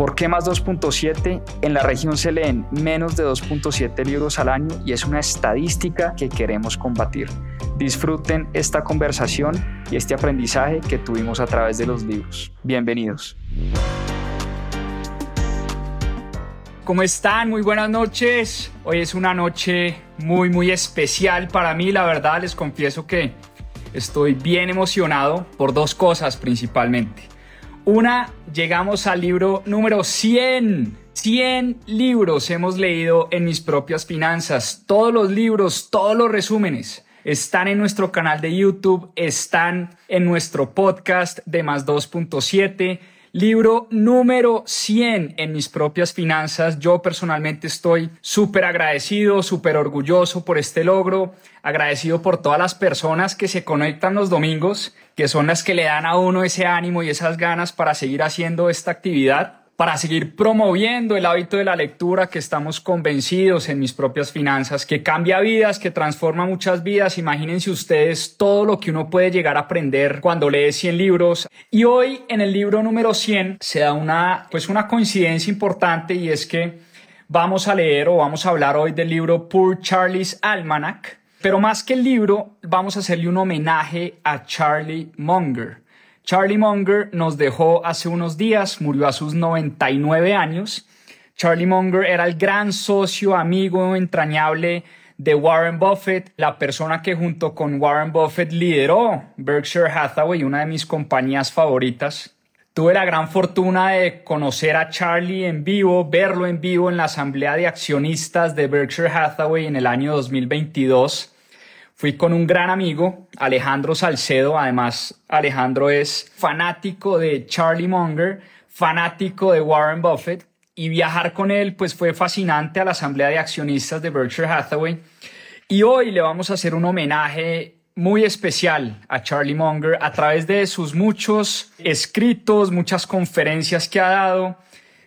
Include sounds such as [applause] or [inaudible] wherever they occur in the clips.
¿Por qué más 2.7? En la región se leen menos de 2.7 libros al año y es una estadística que queremos combatir. Disfruten esta conversación y este aprendizaje que tuvimos a través de los libros. Bienvenidos. ¿Cómo están? Muy buenas noches. Hoy es una noche muy, muy especial para mí. La verdad, les confieso que estoy bien emocionado por dos cosas principalmente. Una, llegamos al libro número 100. 100 libros hemos leído en mis propias finanzas. Todos los libros, todos los resúmenes están en nuestro canal de YouTube, están en nuestro podcast de más 2.7. Libro número 100 en mis propias finanzas. Yo personalmente estoy súper agradecido, súper orgulloso por este logro, agradecido por todas las personas que se conectan los domingos, que son las que le dan a uno ese ánimo y esas ganas para seguir haciendo esta actividad para seguir promoviendo el hábito de la lectura que estamos convencidos en mis propias finanzas, que cambia vidas, que transforma muchas vidas. Imagínense ustedes todo lo que uno puede llegar a aprender cuando lee 100 libros. Y hoy en el libro número 100 se da una, pues una coincidencia importante y es que vamos a leer o vamos a hablar hoy del libro Poor Charlie's Almanac. Pero más que el libro, vamos a hacerle un homenaje a Charlie Munger. Charlie Munger nos dejó hace unos días, murió a sus 99 años. Charlie Munger era el gran socio, amigo entrañable de Warren Buffett, la persona que junto con Warren Buffett lideró Berkshire Hathaway, una de mis compañías favoritas. Tuve la gran fortuna de conocer a Charlie en vivo, verlo en vivo en la asamblea de accionistas de Berkshire Hathaway en el año 2022. Fui con un gran amigo, Alejandro Salcedo. Además, Alejandro es fanático de Charlie Munger, fanático de Warren Buffett. Y viajar con él pues fue fascinante a la Asamblea de Accionistas de Berkshire Hathaway. Y hoy le vamos a hacer un homenaje muy especial a Charlie Munger a través de sus muchos escritos, muchas conferencias que ha dado,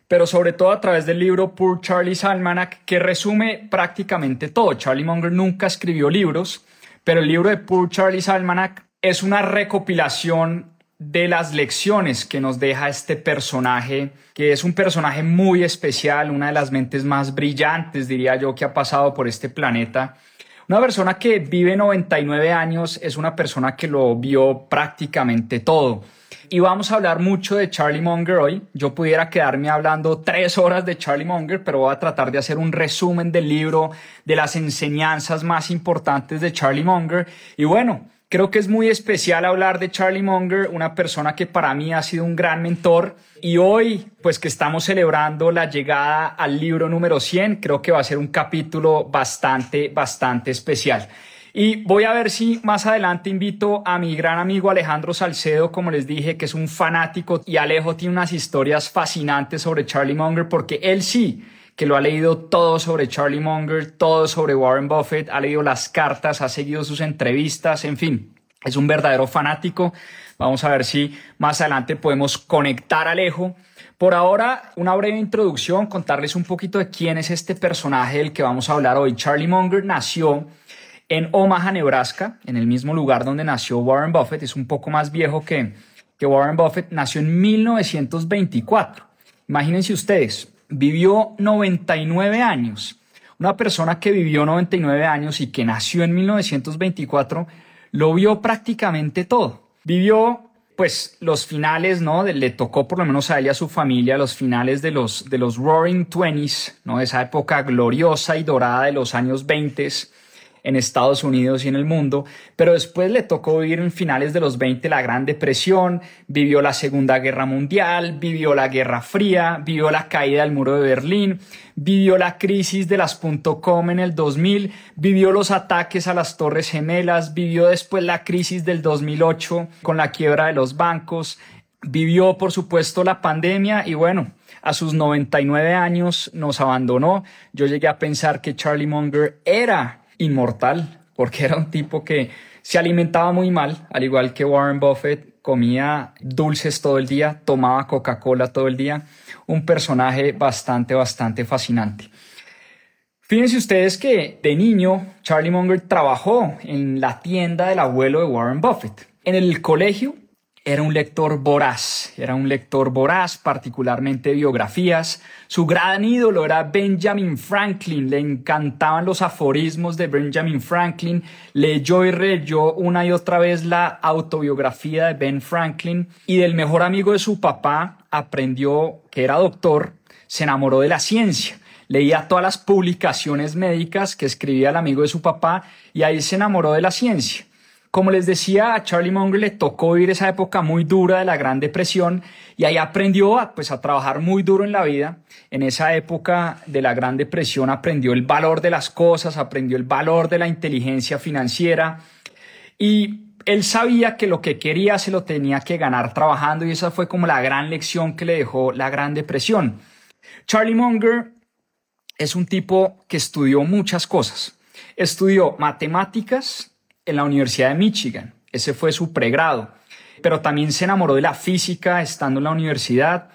pero sobre todo a través del libro Poor Charlie's Almanac, que resume prácticamente todo. Charlie Munger nunca escribió libros, pero el libro de Poor Charlie's Almanac es una recopilación de las lecciones que nos deja este personaje, que es un personaje muy especial, una de las mentes más brillantes, diría yo, que ha pasado por este planeta. Una persona que vive 99 años es una persona que lo vio prácticamente todo y vamos a hablar mucho de Charlie Munger hoy. Yo pudiera quedarme hablando tres horas de Charlie Munger, pero voy a tratar de hacer un resumen del libro, de las enseñanzas más importantes de Charlie Munger. Y bueno, creo que es muy especial hablar de Charlie Munger, una persona que para mí ha sido un gran mentor. Y hoy, pues que estamos celebrando la llegada al libro número 100, creo que va a ser un capítulo bastante, bastante especial. Y voy a ver si más adelante invito a mi gran amigo Alejandro Salcedo, como les dije, que es un fanático y Alejo tiene unas historias fascinantes sobre Charlie Munger, porque él sí que lo ha leído todo sobre Charlie Munger, todo sobre Warren Buffett, ha leído las cartas, ha seguido sus entrevistas, en fin, es un verdadero fanático. Vamos a ver si más adelante podemos conectar a Alejo. Por ahora, una breve introducción, contarles un poquito de quién es este personaje del que vamos a hablar hoy. Charlie Munger nació en Omaha, Nebraska, en el mismo lugar donde nació Warren Buffett. Es un poco más viejo que, que Warren Buffett. Nació en 1924. Imagínense ustedes, vivió 99 años. Una persona que vivió 99 años y que nació en 1924 lo vio prácticamente todo. Vivió pues los finales, ¿no? le tocó por lo menos a él y a su familia los finales de los, de los Roaring Twenties, ¿no? Esa época gloriosa y dorada de los años 20 en Estados Unidos y en el mundo, pero después le tocó vivir en finales de los 20 la Gran Depresión, vivió la Segunda Guerra Mundial, vivió la Guerra Fría, vivió la caída del muro de Berlín, vivió la crisis de las .com en el 2000, vivió los ataques a las Torres Gemelas, vivió después la crisis del 2008 con la quiebra de los bancos, vivió por supuesto la pandemia y bueno, a sus 99 años nos abandonó. Yo llegué a pensar que Charlie Munger era inmortal, porque era un tipo que Se alimentaba muy mal, al igual que Warren Buffett, comía dulces todo el día, tomaba Coca-Cola todo el día, un personaje bastante, bastante fascinante. Fíjense ustedes que de niño Charlie Munger trabajó en la tienda del abuelo de Warren Buffett. En el colegio era un lector voraz, era un lector voraz, particularmente biografías. Su gran ídolo era Benjamin Franklin, le encantaban los aforismos de Benjamin Franklin, leyó y releyó una y otra vez la autobiografía de Ben Franklin y del mejor amigo de su papá aprendió que era doctor, se enamoró de la ciencia. Leía todas las publicaciones médicas que escribía el amigo de su papá y ahí se enamoró de la ciencia. Como les decía, a Charlie Munger le tocó vivir esa época muy dura de la Gran Depresión y ahí aprendió a, pues, a trabajar muy duro en la vida. En esa época de la Gran Depresión aprendió el valor de las cosas, aprendió el valor de la inteligencia financiera y él sabía que lo que quería se lo tenía que ganar trabajando y esa fue como la gran lección que le dejó la Gran Depresión. Charlie Munger es un tipo que estudió muchas cosas. Estudió matemáticas, en la Universidad de Michigan. Ese fue su pregrado. Pero también se enamoró de la física estando en la universidad.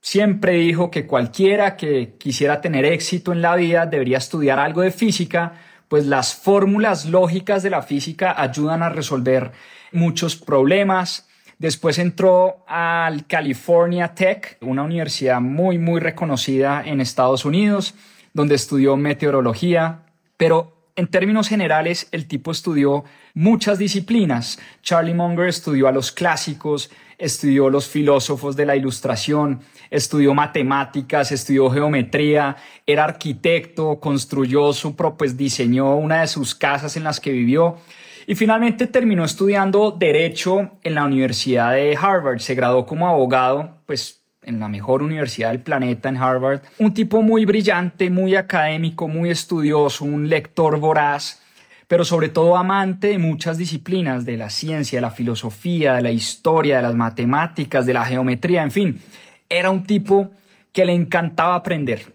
Siempre dijo que cualquiera que quisiera tener éxito en la vida debería estudiar algo de física, pues las fórmulas lógicas de la física ayudan a resolver muchos problemas. Después entró al California Tech, una universidad muy, muy reconocida en Estados Unidos, donde estudió meteorología, pero en términos generales, el tipo estudió muchas disciplinas. Charlie Munger estudió a los clásicos, estudió los filósofos de la ilustración, estudió matemáticas, estudió geometría, era arquitecto, construyó su propio, pues diseñó una de sus casas en las que vivió y finalmente terminó estudiando derecho en la Universidad de Harvard. Se graduó como abogado, pues en la mejor universidad del planeta, en Harvard. Un tipo muy brillante, muy académico, muy estudioso, un lector voraz, pero sobre todo amante de muchas disciplinas, de la ciencia, de la filosofía, de la historia, de las matemáticas, de la geometría, en fin. Era un tipo que le encantaba aprender.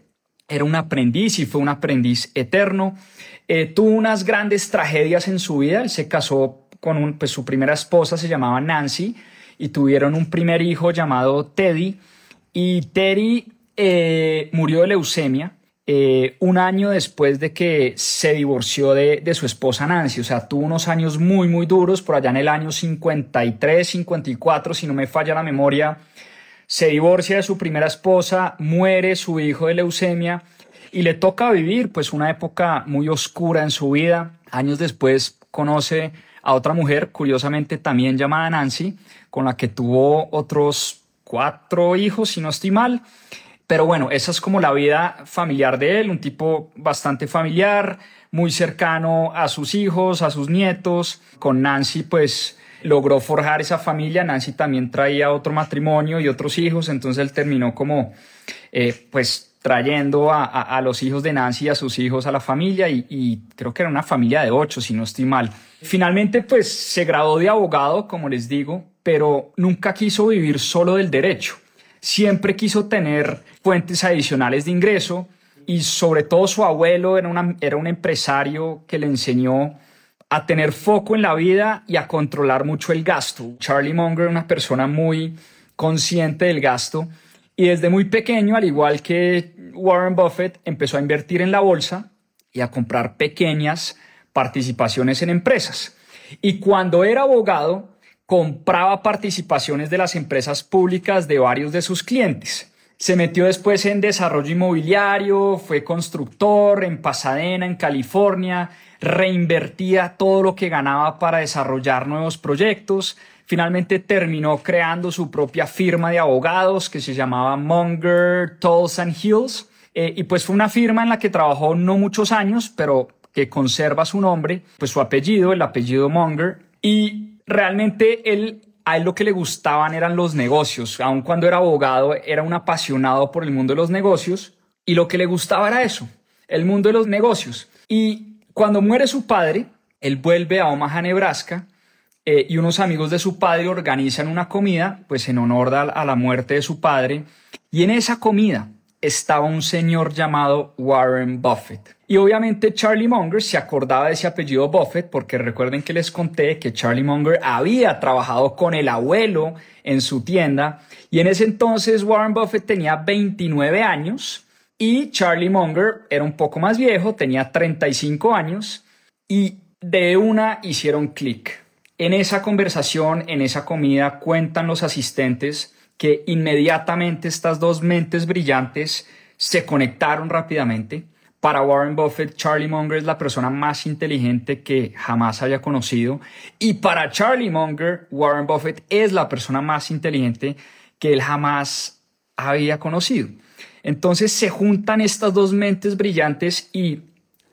Era un aprendiz y fue un aprendiz eterno. Eh, tuvo unas grandes tragedias en su vida. Él se casó con pues, su primera esposa, se llamaba Nancy, y tuvieron un primer hijo llamado Teddy y Terry eh, murió de leucemia eh, un año después de que se divorció de, de, su esposa Nancy. O sea, tuvo unos años muy, muy duros. Por allá en el año 53, 54, si no me falla la memoria, se divorcia de su primera esposa, muere su hijo de leucemia y le toca vivir pues una época muy oscura en su vida. Años después conoce a otra mujer, curiosamente también llamada Nancy, con la que tuvo otros cuatro hijos, si no estoy mal. Pero bueno, esa es como la vida familiar de él, un tipo bastante familiar, muy cercano a sus hijos, a sus nietos. Con Nancy, pues logró forjar esa familia. Nancy también traía otro matrimonio y otros hijos, entonces él terminó como, eh, pues trayendo a, los hijos de Nancy a sus hijos a la familia y, y, creo que era una familia de ocho, si no estoy mal. Finalmente, pues se graduó de abogado, como les digo, pero nunca quiso vivir solo del derecho. Siempre quiso tener fuentes adicionales de ingreso y sobre todo su abuelo era, era un empresario que le enseñó a tener foco en la vida y a controlar mucho el gasto. Charlie Munger, una persona muy consciente del gasto y desde muy pequeño, al igual que Warren Buffett, empezó a invertir en la bolsa y a comprar pequeñas participaciones en empresas. Y cuando era abogado, compraba participaciones de las empresas públicas de varios de sus clientes. Se metió después en desarrollo inmobiliario, fue constructor en Pasadena, en California, reinvertía todo lo que ganaba para desarrollar nuevos proyectos. Finalmente terminó creando su propia firma de abogados que se llamaba Munger, Tolls and Hills. Eh, y pues fue una firma en la que trabajó no muchos años, pero que conserva su nombre, pues su apellido, el apellido Munger. Y realmente él, a él lo que le gustaban eran los negocios. Aun cuando era abogado, era un apasionado por el mundo de los negocios y lo que le gustaba era eso, el mundo de los negocios. Y cuando muere su padre, él vuelve a Omaha, Nebraska, eh, y unos amigos de su padre organizan una comida, pues en honor a la muerte de su padre. Y en esa comida estaba un señor llamado Warren Buffett. Y obviamente Charlie Munger se acordaba de ese apellido Buffett porque recuerden que les conté que Charlie Munger había trabajado con el abuelo en su tienda y en ese entonces Warren Buffett tenía 29 años y Charlie Munger era un poco más viejo, tenía 35 años y de una hicieron clic. En esa conversación, en esa comida, cuentan los asistentes que inmediatamente estas dos mentes brillantes se conectaron rápidamente. Para Warren Buffett, Charlie Munger es la persona más inteligente que jamás haya conocido. Y para Charlie Munger, Warren Buffett es la persona más inteligente que él jamás había conocido. Entonces se juntan estas dos mentes brillantes y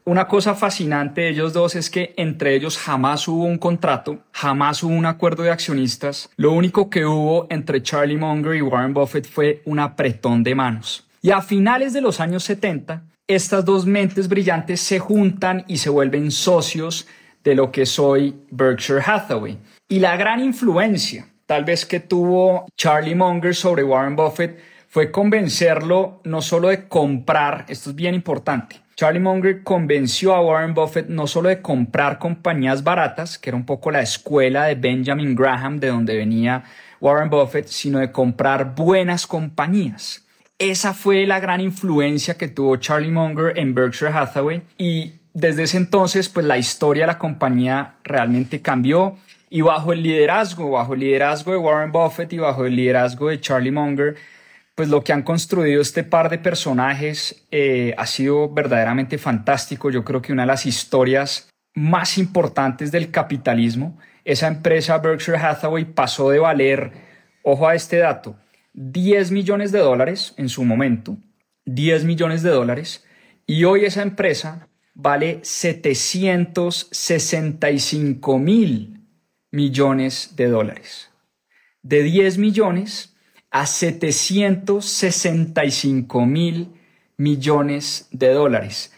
una cosa fascinante de ellos dos es que entre ellos jamás hubo un contrato, jamás hubo un acuerdo de accionistas. Lo único que hubo entre Charlie Munger y Warren Buffett fue un apretón de manos. Y a finales de los años 70, estas dos mentes brillantes se juntan y se vuelven socios de lo que es hoy Berkshire Hathaway. Y la gran influencia, tal vez que tuvo Charlie Munger sobre Warren Buffett, fue convencerlo no solo de comprar, esto es bien importante, Charlie Munger convenció a Warren Buffett no solo de comprar compañías baratas, que era un poco la escuela de Benjamin Graham, de donde venía Warren Buffett, sino de comprar buenas compañías. Esa fue la gran influencia que tuvo Charlie Munger en Berkshire Hathaway y desde ese entonces pues la historia de la compañía realmente cambió y bajo el liderazgo, bajo el liderazgo de Warren Buffett y bajo el liderazgo de Charlie Munger, pues lo que han construido este par de personajes eh, ha sido verdaderamente fantástico. Yo creo que una de las historias más importantes del capitalismo, esa empresa Berkshire Hathaway pasó de valer, ojo a este dato, 10 millones de dólares en su momento, 10 millones de dólares, y hoy esa empresa vale 765 mil millones de dólares. De 10 millones a 765 mil millones de dólares.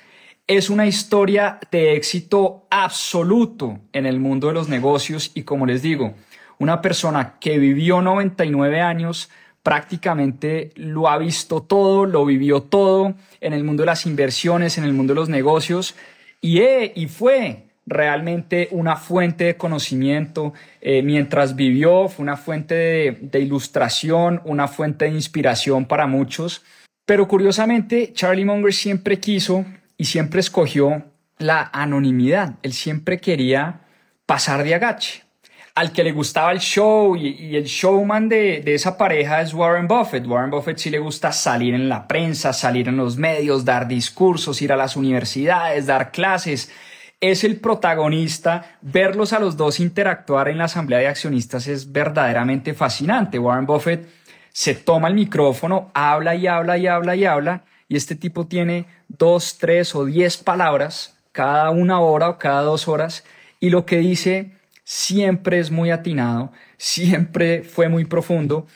Es una historia de éxito absoluto en el mundo de los negocios y como les digo, una persona que vivió 99 años prácticamente lo ha visto todo, lo vivió todo en el mundo de las inversiones, en el mundo de los negocios y, y fue realmente una fuente de conocimiento eh, mientras vivió, fue una fuente de, ilustración, una fuente de inspiración para muchos. Pero curiosamente, Charlie Munger siempre quiso y siempre escogió la anonimidad. Él siempre quería pasar de agache. Al que le gustaba el show y, el showman de, de, esa pareja es Warren Buffett. Warren Buffett sí le gusta salir en la prensa, salir en los medios, dar discursos, ir a las universidades, dar clases es el protagonista. Verlos a los dos interactuar en la asamblea de accionistas es verdaderamente fascinante. Warren Buffett se toma el micrófono, habla y habla y habla y habla, y este tipo tiene dos, tres o diez palabras cada una hora o cada dos horas, y lo que dice siempre es muy atinado, siempre fue muy profundo,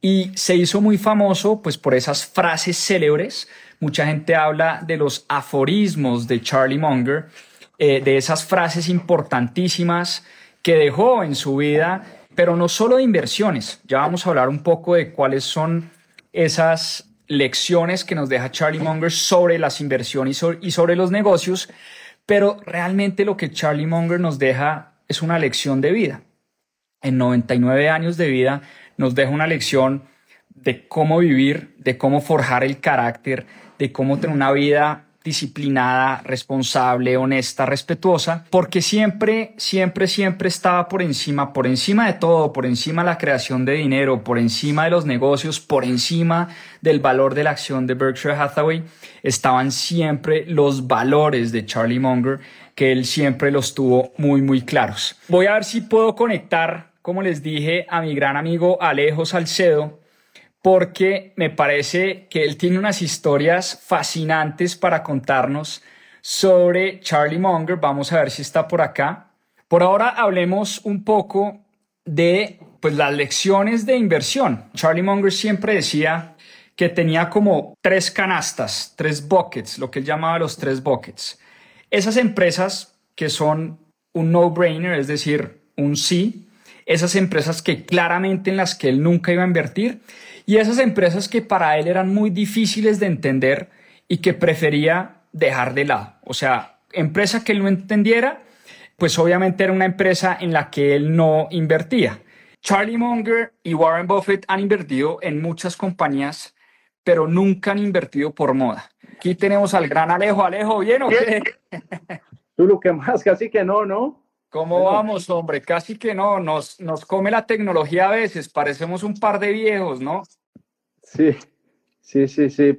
y se hizo muy famoso pues por esas frases célebres. Mucha gente habla de los aforismos de Charlie Munger, eh, de esas frases importantísimas que dejó en su vida, pero no solo de inversiones. Ya vamos a hablar un poco de cuáles son esas lecciones que nos deja Charlie Munger sobre las inversiones y sobre los negocios, pero realmente lo que Charlie Munger nos deja es una lección de vida. En 99 años de vida nos deja una lección de cómo vivir, de cómo forjar el carácter, de cómo tener una vida disciplinada, responsable, honesta, respetuosa, porque siempre, siempre, siempre estaba por encima, por encima de todo, por encima de la creación de dinero, por encima de los negocios, por encima del valor de la acción de Berkshire Hathaway, estaban siempre los valores de Charlie Munger, que él siempre los tuvo muy, muy claros. Voy a ver si puedo conectar, como les dije, a mi gran amigo Alejo Salcedo, porque me parece que él tiene unas historias fascinantes para contarnos sobre Charlie Munger. Vamos a ver si está por acá. Por ahora hablemos un poco de pues, las lecciones de inversión. Charlie Munger siempre decía que tenía como tres canastas, tres buckets, lo que él llamaba los tres buckets. Esas empresas que son un no-brainer, es decir, un sí, esas empresas que claramente en las que él nunca iba a invertir y esas empresas que para él eran muy difíciles de entender y que prefería dejar de lado. O sea, empresa que él no entendiera, pues obviamente era una empresa en la que él no invertía. Charlie Munger y Warren Buffett han invertido en muchas compañías, pero nunca han invertido por moda. Aquí tenemos al gran Alejo. Alejo, ¿bien o qué? Tú lo que más, casi que no, ¿no? ¿Cómo vamos, hombre? Casi que no. Nos, nos come la tecnología a veces. Parecemos un par de viejos, ¿no? Sí, sí, sí, sí.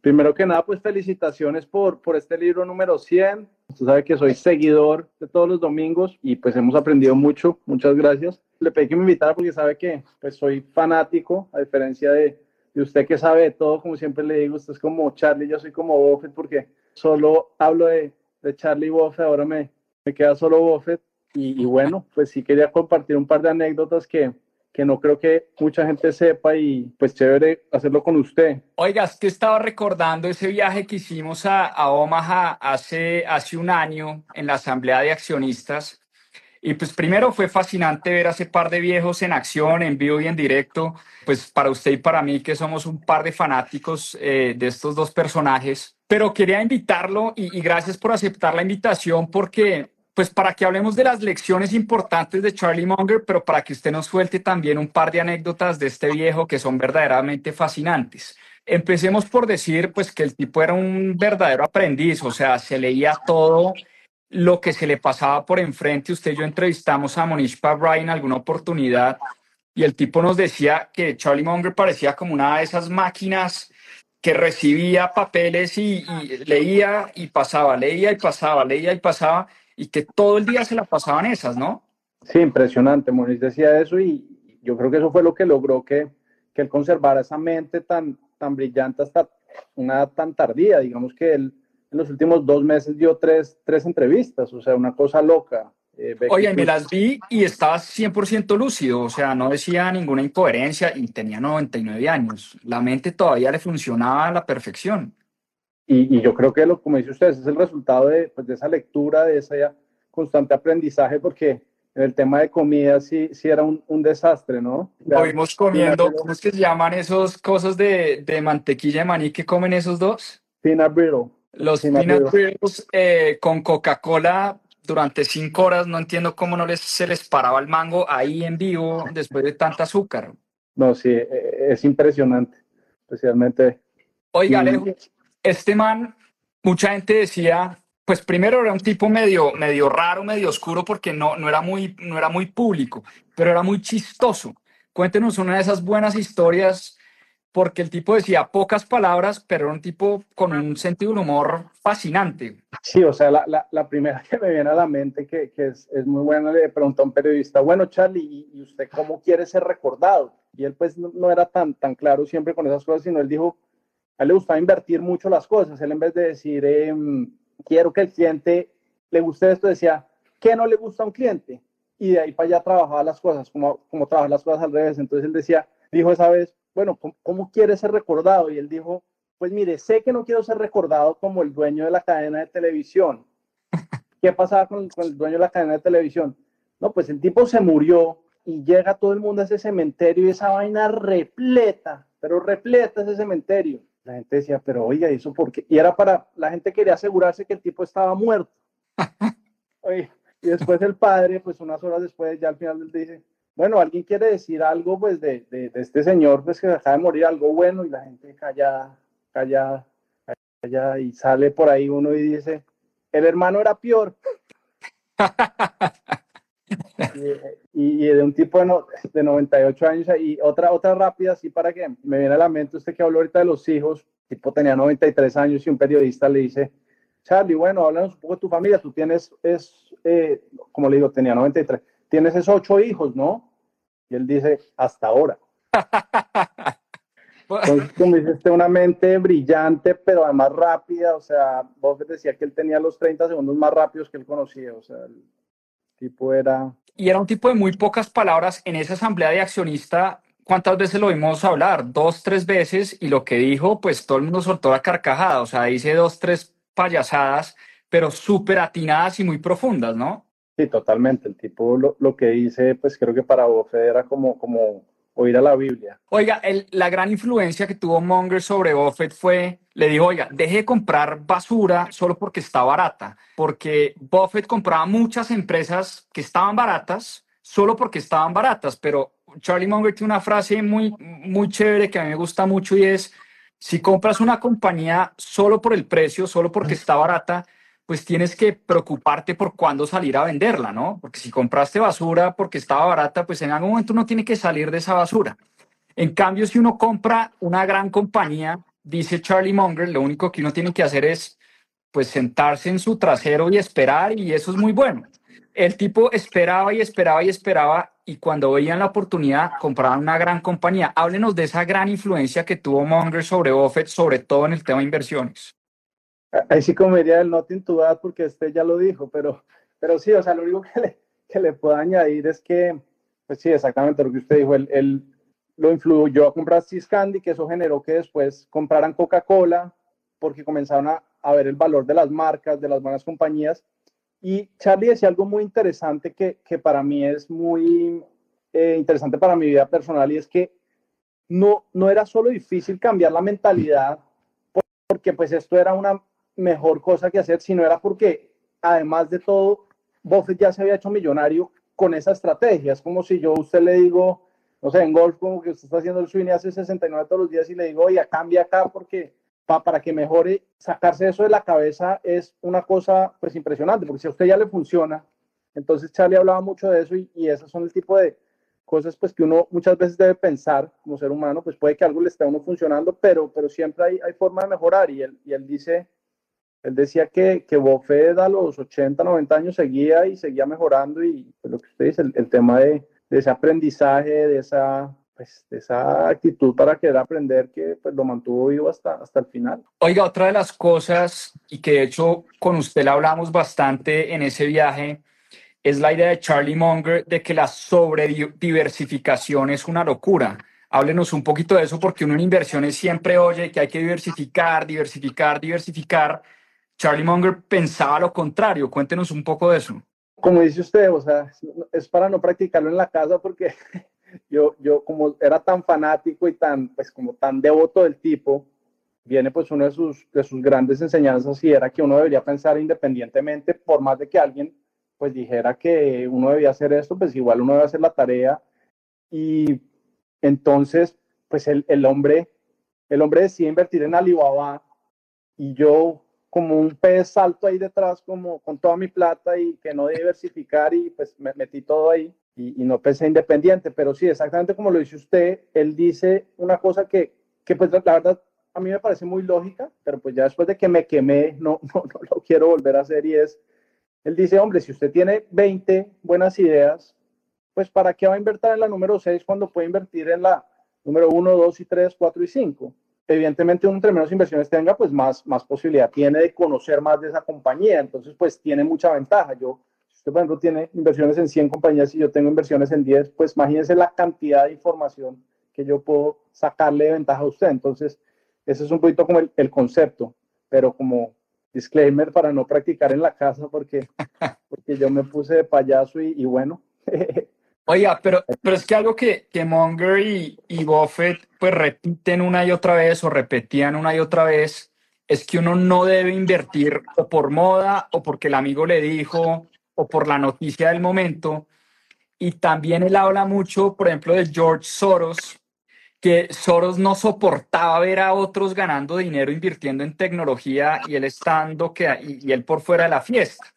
Primero que nada, pues felicitaciones por, por este libro número 100. Usted sabe que soy seguidor de todos los domingos y pues hemos aprendido mucho. Muchas gracias. Le pedí que me invitara porque sabe que pues soy fanático, a diferencia de, de usted que sabe de todo, como siempre le digo, usted es como Charlie, yo soy como Buffett porque solo hablo de, de Charlie Buffett, ahora me, me queda solo Buffett. Y, y, bueno, pues sí quería compartir un par de anécdotas que, que no creo que mucha gente sepa y pues chévere hacerlo con usted. Oiga, es estaba recordando ese viaje que hicimos a, a Omaha hace, hace un año en la Asamblea de Accionistas. Y pues primero fue fascinante ver a ese par de viejos en acción, en vivo y en directo. Pues para usted y para mí, que somos un par de fanáticos eh, de estos dos personajes. Pero quería invitarlo y, y gracias por aceptar la invitación porque pues para que hablemos de las lecciones importantes de Charlie Munger, pero para que usted nos suelte también un par de anécdotas de este viejo que son verdaderamente fascinantes. Empecemos por decir pues que el tipo era un verdadero aprendiz, o sea, se leía todo lo que se le pasaba por enfrente. Usted y yo entrevistamos a Monish Pabrai en alguna oportunidad y el tipo nos decía que Charlie Munger parecía como una de esas máquinas que recibía papeles y, leía y pasaba, leía y pasaba, leía y pasaba y que todo el día se la pasaban esas, ¿no? Sí, impresionante. Moniz decía eso y yo creo que eso fue lo que logró que, que él conservara esa mente tan, tan brillante hasta una edad tan tardía. Digamos que él en los últimos dos meses dio tres, tres entrevistas, o sea, una cosa loca. Eh, Oye, me las vi y estaba 100% lúcido, o sea, no decía ninguna incoherencia y tenía 99 años. La mente todavía le funcionaba a la perfección. Y, y, yo creo que, lo, como dice usted, es el resultado de, pues, de esa lectura, de ese constante aprendizaje, porque en el tema de comida sí, sí era un, un desastre, ¿no? Lo vimos comiendo, ¿cómo es que se llaman esos cosas de, de mantequilla de maní que comen esos dos? Peanut brittle. Los peanut, eh, con Coca-Cola durante cinco horas, no entiendo cómo no les, se les paraba el mango ahí en vivo después de tanta azúcar. No, sí, e, es impresionante, especialmente. Oiga, Alejo, este man, mucha gente decía, pues primero era un tipo medio, medio raro, medio oscuro, porque no, no, era muy, no era muy público, pero era muy chistoso. Cuéntenos una de esas buenas historias, porque el tipo decía pocas palabras, pero era un tipo con un sentido de humor fascinante. Sí, o sea, la, la, la primera que me viene a la mente, que, que es, es, muy buena, le preguntó a un periodista, bueno, Charlie, ¿y, ¿y, usted cómo quiere ser recordado? Y él pues no, no era tan, tan claro siempre con esas cosas, sino él dijo, a él le gustaba invertir mucho las cosas. Él en vez de decir, eh, quiero que el cliente le guste esto, decía, ¿qué no le gusta a un cliente? Y de ahí para allá trabajaba las cosas, como, como trabajar las cosas al revés. Entonces él decía, dijo esa vez, bueno, ¿cómo, ¿cómo quiere ser recordado? Y él dijo, pues mire, sé que no quiero ser recordado como el dueño de la cadena de televisión. [laughs] ¿Qué pasaba con, con el dueño de la cadena de televisión? No, pues el tipo se murió y llega todo el mundo a ese cementerio y esa vaina repleta, pero repleta ese cementerio la gente decía, pero oiga, ¿eso por qué? Y era para, la gente quería asegurarse que el tipo estaba muerto. [laughs] Oye, y después el padre, pues unas horas después, ya al final él dice, bueno, alguien quiere decir algo, pues, de, de, de este señor, pues, que acaba de morir, algo bueno, y la gente calla, calla, calla, y sale por ahí uno y dice, el hermano era peor. [laughs] y, y, de un tipo de, no, de 98 años y otra, otra rápida, así para que me viene a la mente usted que habló ahorita de los hijos, tipo tenía 93 años y un periodista le dice, Charlie, bueno, háblanos un poco de tu familia, tú tienes, es, eh, como le digo, tenía 93, tienes esos ocho hijos, ¿no? Y él dice, hasta ahora. [laughs] Entonces, como dice usted, una mente brillante, pero además rápida, o sea, Buffett decía que él tenía los 30 segundos más rápidos que él conocía, o sea, el tipo era y era un tipo de muy pocas palabras en esa asamblea de accionista. ¿Cuántas veces lo vimos hablar? Dos, tres veces y lo que dijo, pues todo el mundo soltó la carcajada, o sea, dice dos, tres payasadas, pero súper atinadas y muy profundas, ¿no? Sí, totalmente. El tipo lo, lo, que dice, pues creo que para Buffett era como, como o ir a la Biblia. Oiga, la gran influencia que tuvo Munger sobre Buffett fue, le dijo, oiga, deje de comprar basura solo porque está barata, porque Buffett compraba muchas empresas que estaban baratas solo porque estaban baratas, pero Charlie Munger tiene una frase muy, muy chévere que a mí me gusta mucho y es, si compras una compañía solo por el precio, solo porque está barata, pues tienes que preocuparte por cuándo salir a venderla, ¿no? Porque si compraste basura porque estaba barata, pues en algún momento uno tiene que salir de esa basura. En cambio, si uno compra una gran compañía, dice Charlie Munger, lo único que uno tiene que hacer es pues sentarse en su trasero y esperar y eso es muy bueno. El tipo esperaba y esperaba y esperaba y cuando veían la oportunidad compraban una gran compañía. Háblenos de esa gran influencia que tuvo Munger sobre Buffett, sobre todo en el tema de inversiones ahí sí comería el nothing to add porque este ya lo dijo, pero, pero sí, o sea, lo único que le, que le puedo añadir es que, pues sí, exactamente lo que usted dijo, él, él lo influyó a comprar Candy, que eso generó que después compraran Coca-Cola, porque comenzaron a, a, ver el valor de las marcas, de las buenas compañías. Y Charlie decía algo muy interesante que, que para mí es muy eh, interesante para mi vida personal y es que no, no era solo difícil cambiar la mentalidad, porque pues esto era una mejor cosa que hacer, sino era porque, además de todo, Buffett ya se había hecho millonario con esa estrategia. Es como si yo a usted le digo, no sé, en golf, como que usted está haciendo el swing hace 69 todos los días y le digo, oye, cambia acá porque para que mejore, sacarse eso de la cabeza es una cosa pues impresionante, porque si a usted ya le funciona, entonces Charlie hablaba mucho de eso y, y esos son el tipo de cosas pues que uno muchas veces debe pensar como ser humano, pues puede que algo le esté a uno funcionando, pero, pero siempre hay, hay forma de mejorar y él, y él dice, él decía que, que Buffett a los 80, 90 años seguía y seguía mejorando y pues, lo que usted dice, el, tema de, de, ese aprendizaje, de esa, pues, esa actitud para querer aprender que pues, lo mantuvo vivo hasta, hasta el final. Oiga, otra de las cosas, y que de hecho con usted le hablamos bastante en ese viaje, es la idea de Charlie Munger de que la sobrediversificación es una locura. Háblenos un poquito de eso porque uno en inversiones siempre oye que hay que diversificar, diversificar, diversificar Charlie Munger pensaba lo contrario. Cuéntenos un poco de eso. Como dice usted, o sea, es para no practicarlo en la casa porque [laughs] yo, yo como era tan fanático y tan, pues como tan devoto del tipo, viene pues una de sus, de sus grandes enseñanzas y era que uno debería pensar independientemente, por más de que alguien pues dijera que uno debía hacer esto, pues igual uno debe hacer la tarea. Y entonces, pues el, el hombre, el hombre decide invertir en Alibaba y yo como un pez salto ahí detrás, como con toda mi plata y que no diversificar y pues me metí todo ahí y, no pensé independiente, pero sí, exactamente como lo dice usted, él dice una cosa que, que pues la verdad a mí me parece muy lógica, pero pues ya después de que me quemé, no, [laughs] no, no lo quiero volver a hacer y es, él dice, hombre, si usted tiene 20 buenas ideas, pues ¿para qué va a invertir en la número 6 cuando puede invertir en la número 1, 2 y 3, 4 y 5? Evidentemente uno entre menos inversiones tenga, pues más, más posibilidad tiene de conocer más de esa compañía. Entonces, pues tiene mucha ventaja. Yo, si usted, por ejemplo, tiene inversiones en 100 compañías y yo tengo inversiones en 10, pues imagínense la cantidad de información que yo puedo sacarle de ventaja a usted. Entonces, ese es un poquito como el, concepto, pero como disclaimer para no practicar en la casa porque, [laughs] porque yo me puse de payaso y, y bueno, [laughs] Oiga, pero, pero es que algo que, que Munger y, y Buffett pues repiten una y otra vez o repetían una y otra vez es que uno no debe invertir o por moda o porque el amigo le dijo o por la noticia del momento. Y también él habla mucho, por ejemplo, de George Soros, que Soros no soportaba ver a otros ganando dinero invirtiendo en tecnología y él estando que, y él por fuera de la fiesta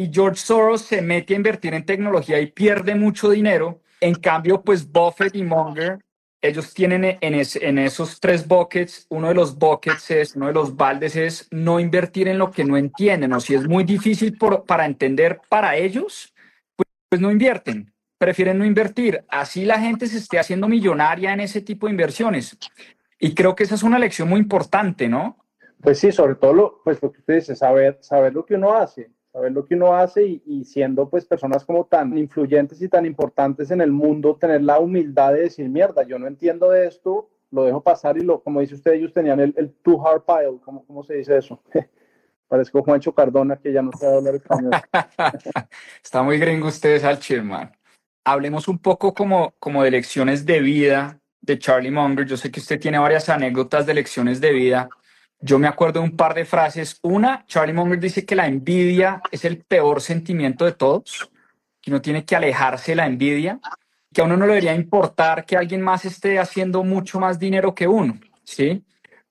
y George Soros se mete a invertir en tecnología y pierde mucho dinero. En cambio, pues Buffett y Munger, ellos tienen en, esos tres buckets, uno de los buckets es, uno de los baldes es no invertir en lo que no entienden, o si es muy difícil para entender para ellos, pues, pues no invierten, prefieren no invertir. Así la gente se esté haciendo millonaria en ese tipo de inversiones. Y creo que esa es una lección muy importante, ¿no? Pues sí, sobre todo lo, pues lo que usted dice, saber, saber lo que uno hace saber lo que uno hace y, siendo pues personas como tan influyentes y tan importantes en el mundo, tener la humildad de decir, mierda, yo no entiendo de esto, lo dejo pasar y lo, como dice usted, ellos tenían el, el too hard pile, ¿cómo, ¿cómo se dice eso? [laughs] Parezco Juancho Cardona que ya no sabe hablar español. [laughs] Está muy gringo usted, al man. hablemos un poco como, como de lecciones de vida de Charlie Munger. Yo sé que usted tiene varias anécdotas de lecciones de vida. Yo me acuerdo de un par de frases. Una, Charlie Munger dice que la envidia es el peor sentimiento de todos, que uno tiene que alejarse de la envidia, que a uno no le debería importar que alguien más esté haciendo mucho más dinero que uno, ¿sí?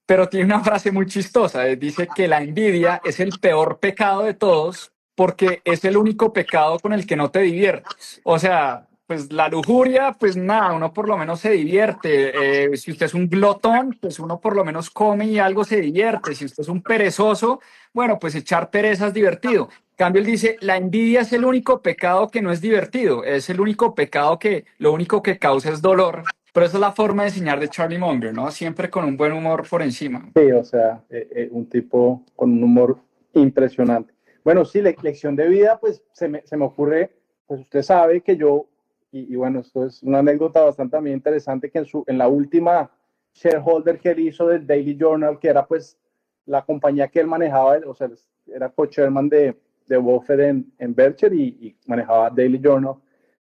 Pero tiene una frase muy chistosa. Dice que la envidia es el peor pecado de todos porque es el único pecado con el que no te diviertes. O sea, pues la lujuria, pues nada, uno por lo menos se divierte. Eh, si usted es un glotón, pues uno por lo menos come y algo se divierte. Si usted es un perezoso, bueno, pues echar pereza es divertido. Cambio, él dice, la envidia es el único pecado que no es divertido, es el único pecado que lo único que causa es dolor. Pero esa es la forma de enseñar de Charlie Munger, ¿no? Siempre con un buen humor por encima. Sí, o sea, eh, eh, un tipo con un humor impresionante. Bueno, sí, la lección de vida, pues se me ocurre, pues usted sabe que yo y, bueno, esto es una anécdota bastante también interesante que en, su, en la última shareholder que él hizo del Daily Journal, que era pues la compañía que él manejaba, o sea, era co-chairman de, de Buffett en, en Berkshire y, y, manejaba Daily Journal.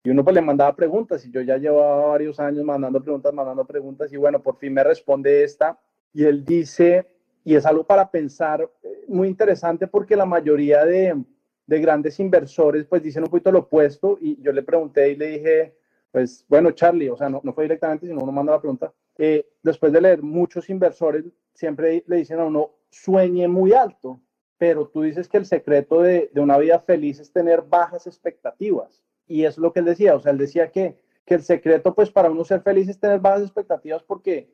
Y uno pues le mandaba preguntas y yo ya llevaba varios años mandando preguntas, mandando preguntas y bueno, por fin me responde esta y él dice, y es algo para pensar eh, muy interesante porque la mayoría de, de grandes inversores pues dicen un poquito lo opuesto y yo le pregunté y le dije, pues bueno, Charlie, o sea, no, no fue directamente, sino uno manda la pregunta. Eh, después de leer, muchos inversores siempre le dicen a uno, sueñe muy alto, pero tú dices que el secreto de, de una vida feliz es tener bajas expectativas. Y eso es lo que él decía, o sea, él decía que, que el secreto pues para uno ser feliz es tener bajas expectativas porque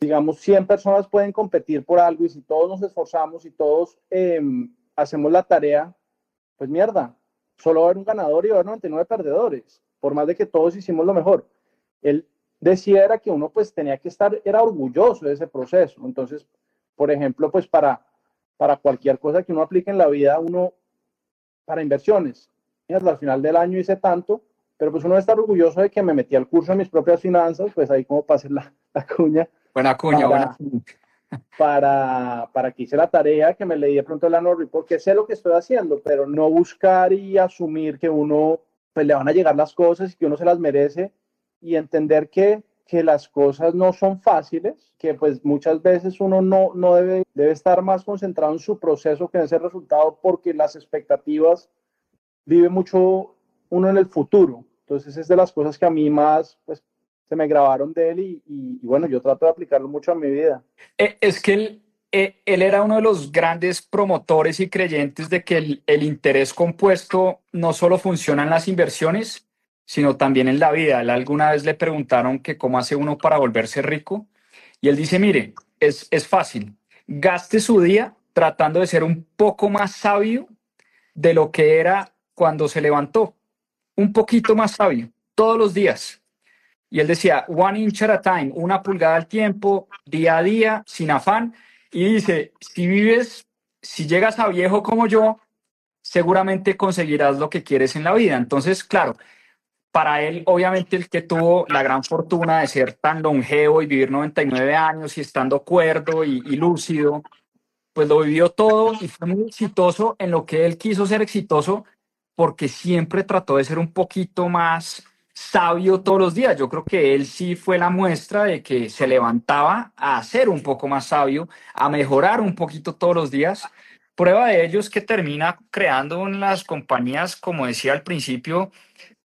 digamos 100 personas pueden competir por algo y si todos nos esforzamos y todos eh, hacemos la tarea, pues mierda, solo va a haber un ganador y va a haber 99 perdedores, por más de que todos hicimos lo mejor. Él decía era que uno pues tenía que estar, era orgulloso de ese proceso. Entonces, por ejemplo, pues para, para cualquier cosa que uno aplique en la vida, uno, para inversiones, mierda, al final del año hice tanto, pero pues uno estar orgulloso de que me metí al curso de mis propias finanzas, pues ahí como pase la, la cuña. Buena cuña, buena cuña para, para que hice la tarea, que me leí de pronto el annual report, que sé lo que estoy haciendo, pero no buscar y asumir que uno, pues le van a llegar las cosas y que uno se las merece y entender que, que las cosas no son fáciles, que pues muchas veces uno no, no debe, debe estar más concentrado en su proceso que en ese resultado porque las expectativas vive mucho uno en el futuro. Entonces es de las cosas que a mí más, pues se me grabaron de él y, bueno, yo trato de aplicarlo mucho a mi vida. Eh, es que él, eh, él era uno de los grandes promotores y creyentes de que el, interés compuesto no solo funciona en las inversiones, sino también en la vida. Él alguna vez le preguntaron que cómo hace uno para volverse rico y él dice, mire, es, es fácil, gaste su día tratando de ser un poco más sabio de lo que era cuando se levantó, un poquito más sabio, todos los días y él decía, one inch at a time, una pulgada al tiempo, día a día, sin afán. Y dice, si vives, si llegas a viejo como yo, seguramente conseguirás lo que quieres en la vida. Entonces, claro, para él, obviamente, el que tuvo la gran fortuna de ser tan longevo y vivir 99 años y estando cuerdo y, y lúcido, pues lo vivió todo y fue muy exitoso en lo que él quiso ser exitoso porque siempre trató de ser un poquito más sabio todos los días. Yo creo que él sí fue la muestra de que se levantaba a ser un poco más sabio, a mejorar un poquito todos los días. Prueba de ello es que termina creando las compañías, como decía al principio,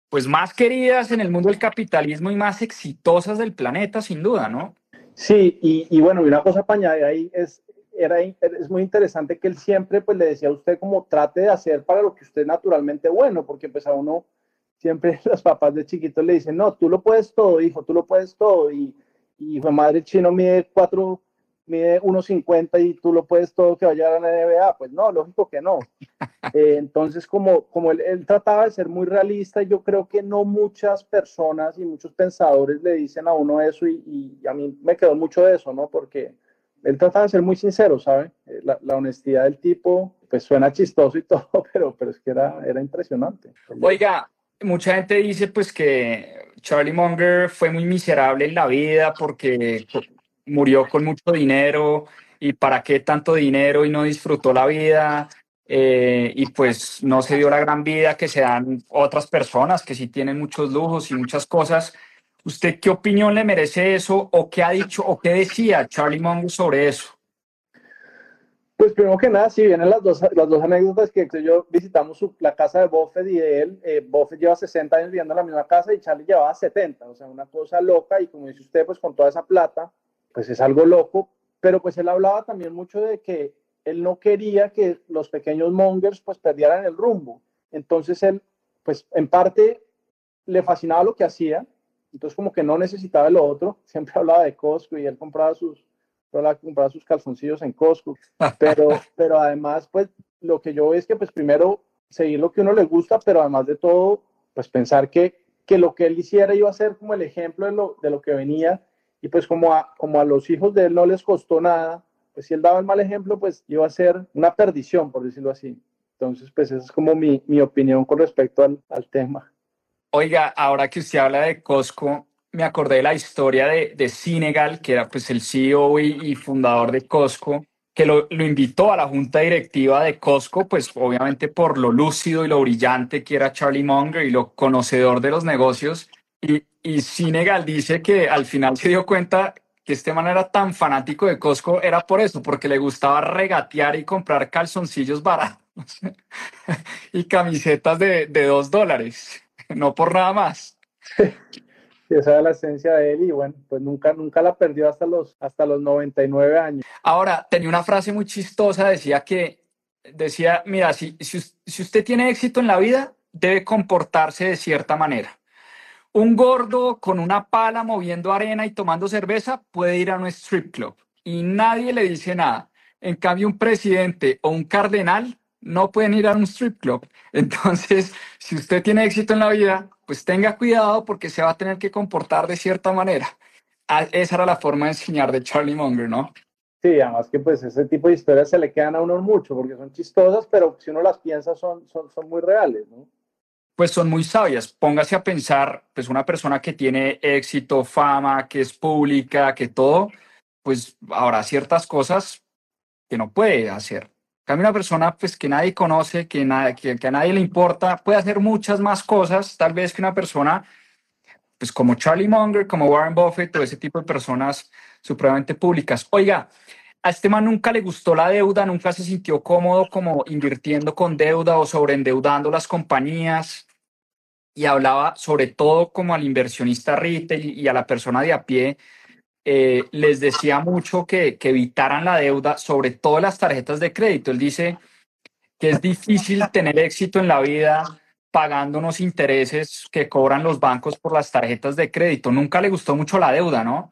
pues más queridas en el mundo del capitalismo y más exitosas del planeta, sin duda, ¿no? Sí, y, bueno, y una cosa para añadir ahí es, era, es muy interesante que él siempre pues le decía a usted como trate de hacer para lo que usted naturalmente bueno, porque pues uno siempre [laughs] los papás de chiquitos le dicen, no, tú lo puedes todo, hijo, tú lo puedes todo. Y, y hijo madre chino mide 4, mide 1,50 y tú lo puedes todo que vaya a la NBA. Pues no, lógico que no. [laughs] Eh, entonces, como, como él, él, trataba de ser muy realista, yo creo que no muchas personas y muchos pensadores le dicen a uno eso y, y a mí me quedó mucho de eso, ¿no? Porque él trataba de ser muy sincero, ¿sabe? Eh, la, la, honestidad del tipo, pues suena chistoso y [laughs] todo, pero, pero es que era, era impresionante. Oiga, mucha gente dice pues que Charlie Munger fue muy miserable en la vida porque murió con mucho dinero y para qué tanto dinero y no disfrutó la vida. eh, y pues no se dio la gran vida que se dan otras personas que sí tienen muchos lujos y muchas cosas. ¿Usted qué opinión le merece eso o qué ha dicho o qué decía Charlie Munger sobre eso? Pues primero que nada, si vienen las dos, las dos anécdotas que yo visitamos la casa de Buffett y de él, eh, Buffett lleva 60 años viviendo en la misma casa y Charlie llevaba 70, o sea, una cosa loca y como dice usted, pues con toda esa plata, pues es algo loco, pero pues él hablaba también mucho de que él no quería que los pequeños mongers pues perdieran el rumbo, entonces él, pues en parte le fascinaba lo que hacía, entonces como que no necesitaba lo otro, [laughs] siempre hablaba de Costco y él compraba sus comprar sus calzoncillos en Costco, pero, [laughs] pero además, pues lo que yo veo es que pues primero seguir lo que uno le gusta, pero además de todo, pues pensar que, que lo que él hiciera iba a ser como el ejemplo de lo, de lo que venía y pues como a, como a los hijos de él no les costó nada, pues si él daba el mal ejemplo, pues iba a ser una perdición, por decirlo así. Entonces, pues esa es como mi, mi opinión con respecto al, al tema. Oiga, ahora que usted habla de Costco, me acordé de la historia de, de Senegal, que era pues el CEO y, fundador de Costco, que lo, lo, invitó a la junta directiva de Costco, pues obviamente por lo lúcido y lo brillante que era Charlie Munger y lo conocedor de los negocios. Y, y Senegal dice que al final se dio cuenta que este man era tan fanático de Costco, era por eso, porque le gustaba regatear y comprar calzoncillos baratos [laughs] y camisetas de, de dos dólares, [laughs] no por nada más. Esa era la esencia de él y bueno, pues nunca, nunca la perdió hasta los, hasta los 99 años. Ahora, tenía una frase muy chistosa, decía que, decía, mira, si, si, si usted tiene éxito en la vida, debe comportarse de cierta manera. Un gordo con una pala moviendo arena y tomando cerveza puede ir a un strip club y nadie le dice nada. En cambio, un presidente o un cardenal no pueden ir a un strip club. [laughs] Entonces, si usted tiene éxito en la vida, pues tenga cuidado porque se va a tener que comportar de cierta manera. Ah, esa era la forma de enseñar de Charlie Munger, ¿no? Sí, además que pues ese tipo de historias se le quedan a uno mucho porque son chistosas, pero si uno las piensa son, son, son muy reales, ¿no? Pues son muy sabias. Póngase a pensar, pues una persona que tiene éxito, fama, que es pública, que todo, pues habrá ciertas cosas que no puede hacer cambio, una persona pues, que nadie conoce, que, que, a nadie le importa, puede hacer muchas más cosas, tal vez que una persona pues, como Charlie Munger, como Warren Buffett, o ese tipo de personas supremamente públicas. Oiga, a este man nunca le gustó la deuda, nunca se sintió cómodo como invirtiendo con deuda o sobreendeudando las compañías. Y hablaba sobre todo como al inversionista retail y a la persona de a pie, eh, les decía mucho que, que, evitaran la deuda, sobre todo las tarjetas de crédito. Él dice que es difícil tener éxito en la vida pagando unos intereses que cobran los bancos por las tarjetas de crédito. Nunca le gustó mucho la deuda, ¿no?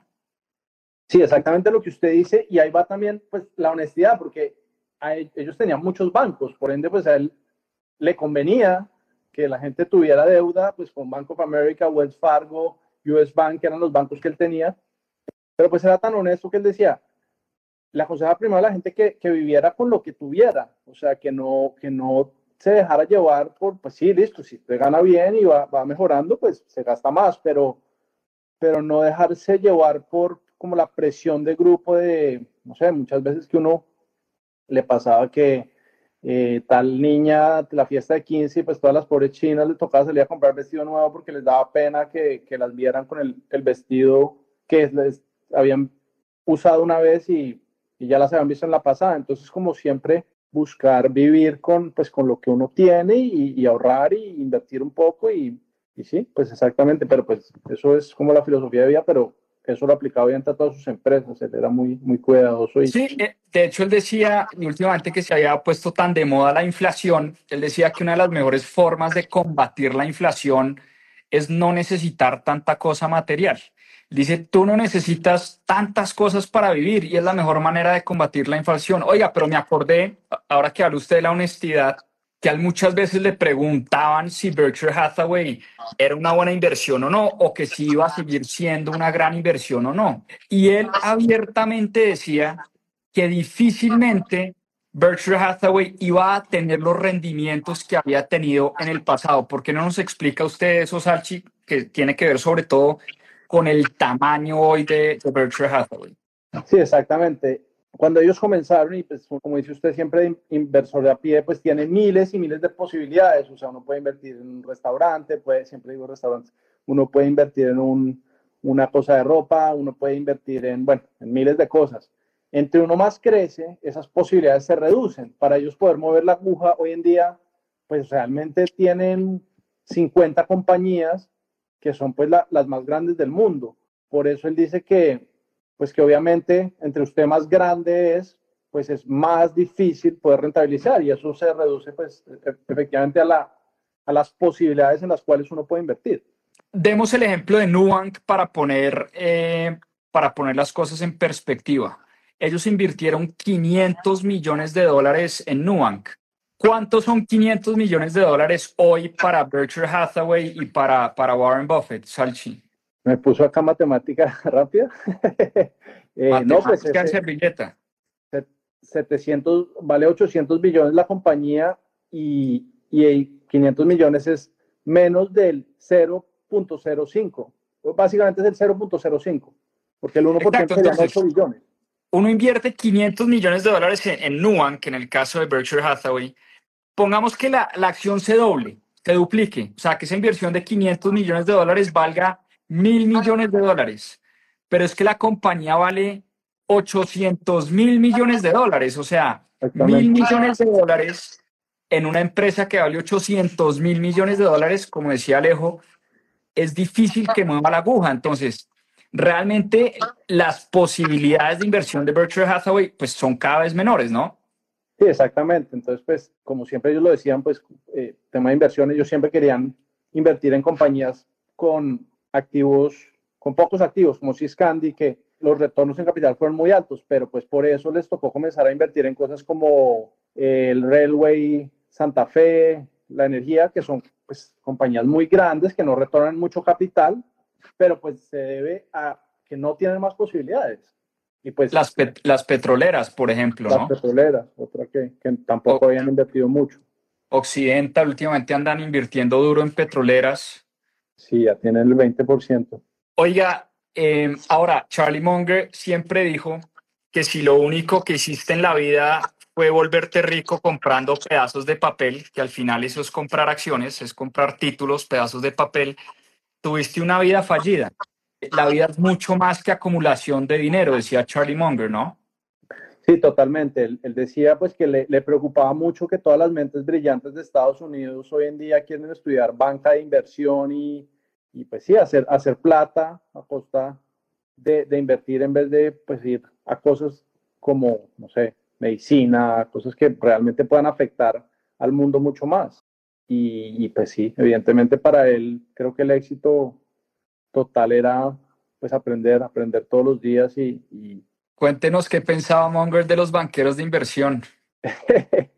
Sí, exactamente lo que usted dice. Y ahí va también pues, la honestidad, porque ellos tenían muchos bancos, por ende, pues a él le convenía que la gente tuviera deuda pues con Bank of America, Wells Fargo, US Bank, que eran los bancos que él tenía, pero pues era tan honesto que él decía, le aconsejaba primero a la gente que, que, viviera con lo que tuviera, o sea, que no, que no se dejara llevar por, pues sí, listo, si te gana bien y va, va mejorando, pues se gasta más, pero, pero no dejarse llevar por como la presión de grupo de, no sé, muchas veces que uno le pasaba que eh, tal niña, la fiesta de 15, y pues todas las pobres chinas le tocaba salir a comprar vestido nuevo porque les daba pena que, que las vieran con el, el vestido que les habían usado una vez y, ya las habían visto en la pasada. Entonces, como siempre, buscar vivir con, pues, con lo que uno tiene y, y ahorrar y invertir un poco y, y, sí, pues exactamente, pero pues eso es como la filosofía de vida, pero eso lo aplicaba bien a todas sus empresas, él era muy, muy cuidadoso. Y... Sí, eh, de hecho él decía últimamente que se había puesto tan de moda la inflación, él decía que una de las mejores formas de combatir la inflación es no necesitar tanta cosa material. Dice, tú no necesitas tantas cosas para vivir y es la mejor manera de combatir la inflación. Oiga, pero me acordé, ahora que habla usted de la honestidad, que muchas veces le preguntaban si Berkshire Hathaway era una buena inversión o no, o que si iba a seguir siendo una gran inversión o no. Y él abiertamente decía que difícilmente Berkshire Hathaway iba a tener los rendimientos que había tenido en el pasado. ¿Por qué no nos explica usted eso, Salchi, que tiene que ver sobre todo con el tamaño hoy de, Berkshire Hathaway. Sí, exactamente. cuando ellos comenzaron, y pues como dice usted siempre, inversor de a pie, pues tiene miles y miles de posibilidades. O sea, uno puede invertir en un restaurante, puede, siempre digo restaurantes, uno puede invertir en un, una cosa de ropa, uno puede invertir en, bueno, en miles de cosas. Entre uno más crece, esas posibilidades se reducen. Para ellos poder mover la aguja hoy en día, pues realmente tienen 50 compañías que son pues las más grandes del mundo. Por eso él dice que, pues que obviamente entre usted más grande es, pues es más difícil poder rentabilizar y eso se reduce pues e-, efectivamente a, la, a las posibilidades en las cuales uno puede invertir. Demos el ejemplo de Nubank para poner, eh, para poner las cosas en perspectiva. Ellos invirtieron 500 millones de dólares en Nubank. ¿Cuántos son 500 millones de dólares hoy para Berkshire Hathaway y para, para Warren Buffett, Salchi? Me puso acá matemática [laughs] rápida. [laughs] eh, no, pues ese, servilleta. 700, vale 800 billones la compañía y, y 500 millones es menos del 0.05. Básicamente es el 0.05, porque el 1% Exacto, serían 8 billones. Uno invierte 500 millones de dólares en, en Nubank, que en el caso de Berkshire Hathaway, pongamos que la, la, acción se doble, se duplique, o sea, que esa inversión de 500 millones de dólares valga mil millones de dólares, pero es que la compañía vale 800 mil millones de dólares, o sea, mil millones de dólares en una empresa que vale 800 mil millones de dólares, como decía Alejo, es difícil que mueva la aguja. Entonces, realmente las posibilidades de inversión de Berkshire Hathaway pues son cada vez menores, ¿no? Sí, exactamente. Entonces, pues, como siempre ellos lo decían, pues, eh, tema de inversiones, ellos siempre querían invertir en compañías con activos, con pocos activos, como Ciscandi, que los retornos en capital fueron muy altos, pero pues por eso les tocó comenzar a invertir en cosas como el Railway Santa Fe, la energía, que son pues compañías muy grandes que no retornan mucho capital, pero pues se debe a que no tienen más posibilidades. Y pues, las, las petroleras, por ejemplo, las petroleras, otra que, que tampoco habían invertido mucho. Occidental últimamente andan invirtiendo duro en petroleras. Sí, ya tienen el 20%. Oiga, eh, ahora, Charlie Munger siempre dijo que si lo único que hiciste en la vida fue volverte rico comprando pedazos de papel, que al final eso es comprar acciones, es comprar títulos, pedazos de papel, tuviste una vida fallida la vida es mucho más que acumulación de dinero, decía Charlie Munger, ¿no? Sí, totalmente. Él, decía pues que le, preocupaba mucho que todas las mentes brillantes de Estados Unidos hoy en día quieren estudiar banca de inversión y, y pues sí, hacer, hacer plata a costa de, de, invertir en vez de pues ir a cosas como, no sé, medicina, cosas que realmente puedan afectar al mundo mucho más. Y, y pues sí, evidentemente para él creo que el éxito total era pues aprender, aprender todos los días y... Cuéntenos qué pensaba Monger de los banqueros de inversión. [laughs]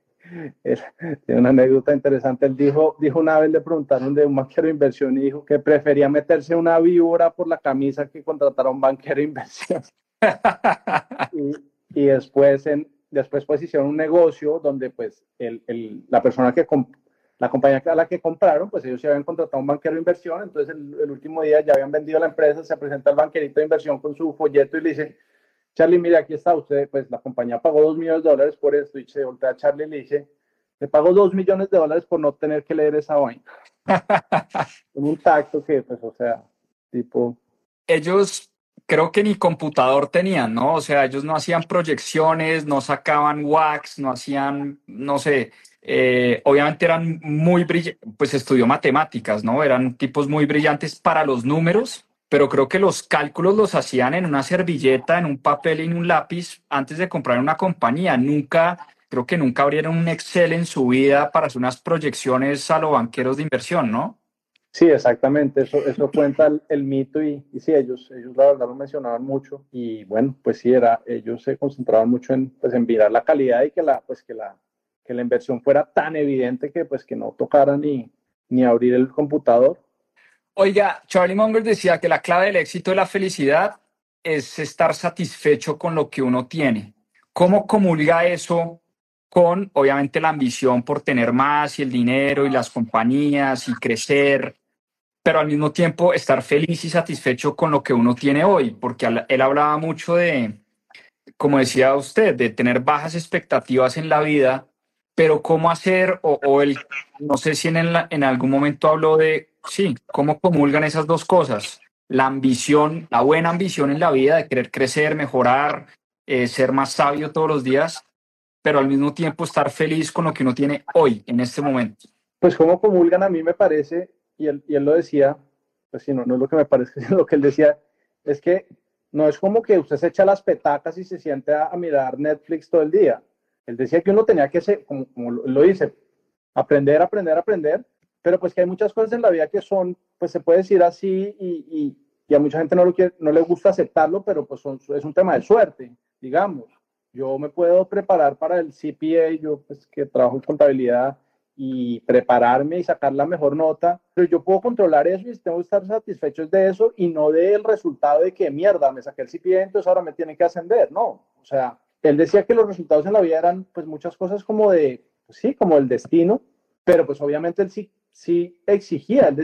Tiene una anécdota interesante. Él dijo, dijo una vez, le preguntaron de un banquero de inversión y dijo que prefería meterse una víbora por la camisa que contratar a un banquero de inversión. [laughs] y, y, después, en, después pues hicieron un negocio donde pues el, el, la persona que, la compañía a la que compraron, pues ellos se habían contratado a un banquero de inversión, entonces el, último día ya habían vendido la empresa, se presenta el banquerito de inversión con su folleto y le dice, Charlie, mire, aquí está usted, pues la compañía pagó dos millones de dólares por esto, y se voltea a Charlie y le dice, le pago dos millones de dólares por no tener que leer esa vaina. [laughs] con un tacto que, pues, o sea, tipo... Ellos creo que ni computador tenían, ¿no? O sea, ellos no hacían proyecciones, no sacaban wax, no hacían, no sé, eh, obviamente eran muy brillantes, pues estudió matemáticas, ¿no? Eran tipos muy brillantes para los números, pero creo que los cálculos los hacían en una servilleta, en un papel y en un lápiz antes de comprar una compañía. Nunca, creo que nunca abrieron un Excel en su vida para hacer unas proyecciones a los banqueros de inversión, ¿no? Sí, exactamente, eso, eso cuenta el, mito y, y, sí, ellos, ellos la verdad lo mencionaban mucho y bueno, pues sí, era, ellos se concentraban mucho en, pues, en mirar la calidad y que la, pues, que la, que la inversión fuera tan evidente que pues que no tocara ni, ni abrir el computador. Oiga, Charlie Munger decía que la clave del éxito de la felicidad es estar satisfecho con lo que uno tiene. ¿Cómo comulga eso con, obviamente, la ambición por tener más y el dinero y las compañías y crecer, pero al mismo tiempo estar feliz y satisfecho con lo que uno tiene hoy? Porque él hablaba mucho de, como decía usted, de tener bajas expectativas en la vida, pero cómo hacer, o, o el, no sé si en, en algún momento habló de, sí, cómo comulgan esas dos cosas, la ambición, la buena ambición en la vida de querer crecer, mejorar, eh, ser más sabio todos los días, pero al mismo tiempo estar feliz con lo que uno tiene hoy, en este momento. Pues cómo comulgan a mí me parece, y él, y él lo decía, pues sí, no, no es lo que me parece, [laughs] sino lo que él decía, es que no es como que usted se echa las petacas y se siente a, mirar Netflix todo el día. Él decía que uno tenía que, ser, como, lo dice, aprender, aprender, aprender, pero pues que hay muchas cosas en la vida que son, pues se puede decir así y, y, a mucha gente no, lo quiere, no le gusta aceptarlo, pero pues son, es un tema de suerte, digamos. Yo me puedo preparar para el CPA, yo pues que trabajo en contabilidad, y prepararme y sacar la mejor nota, pero yo puedo controlar eso y tengo que estar satisfecho de eso y no del resultado de que mierda, me saqué el CPA, entonces ahora me tiene que ascender, no, o sea, él decía que los resultados en la vida eran pues muchas cosas como de, pues, sí, como el destino, pero pues obviamente él sí, sí exigía,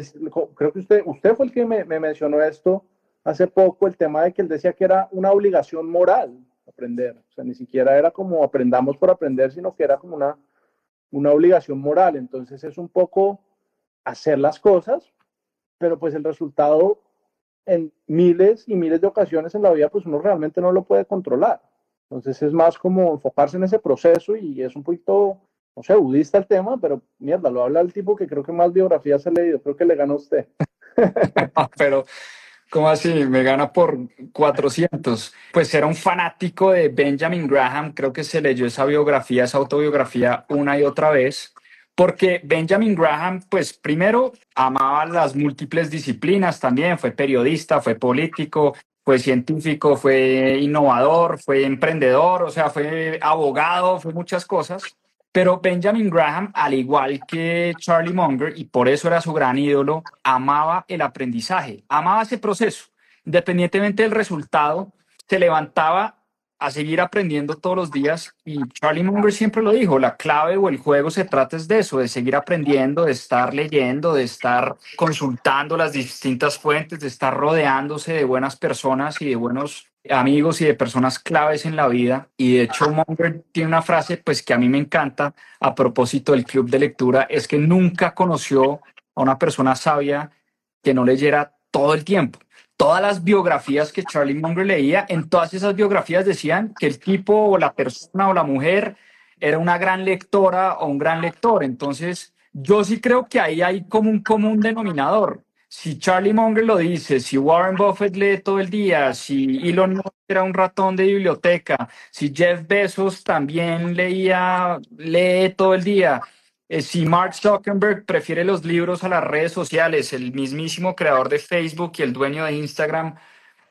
creo que usted, usted fue el que me, me mencionó esto hace poco, el tema de que él decía que era una obligación moral aprender, o sea, ni siquiera era como aprendamos por aprender, sino que era como una una obligación moral. Entonces es un poco hacer las cosas, pero pues el resultado en miles y miles de ocasiones en la vida, pues uno realmente no lo puede controlar. Entonces es más como enfocarse en ese proceso y es un poquito, no sé, budista el tema, pero mierda, lo habla el tipo que creo que más biografías ha leído, creo que le ganó usted. [laughs] pero ¿Cómo así? Me gana por 400. Pues era un fanático de Benjamin Graham. Creo que se leyó esa biografía, esa autobiografía una y otra vez. Porque Benjamin Graham, pues primero amaba las múltiples disciplinas también. Fue periodista, fue político, fue científico, fue innovador, fue emprendedor, o sea, fue abogado, fue muchas cosas. Pero Benjamin Graham, al igual que Charlie Munger, y por eso era su gran ídolo, amaba el aprendizaje, amaba ese proceso. Independientemente del resultado, se levantaba a seguir aprendiendo todos los días y Charlie Munger siempre lo dijo, la clave o el juego se trata es de eso, de seguir aprendiendo, de estar leyendo, de estar consultando las distintas fuentes, de estar rodeándose de buenas personas y de buenos amigos y de personas claves en la vida. Y de hecho, Munger tiene una frase pues que a mí me encanta a propósito del club de lectura, es que nunca conoció a una persona sabia que no leyera todo el tiempo. Todas las biografías que Charlie Munger leía, en todas esas biografías decían que el tipo o la persona o la mujer era una gran lectora o un gran lector. Entonces, yo sí creo que ahí hay como un denominador si Charlie Munger lo dice, si Warren Buffett lee todo el día, si Elon Musk era un ratón de biblioteca, si Jeff Bezos también leía, lee todo el día, eh, si Mark Zuckerberg prefiere los libros a las redes sociales, el mismísimo creador de Facebook y el dueño de Instagram,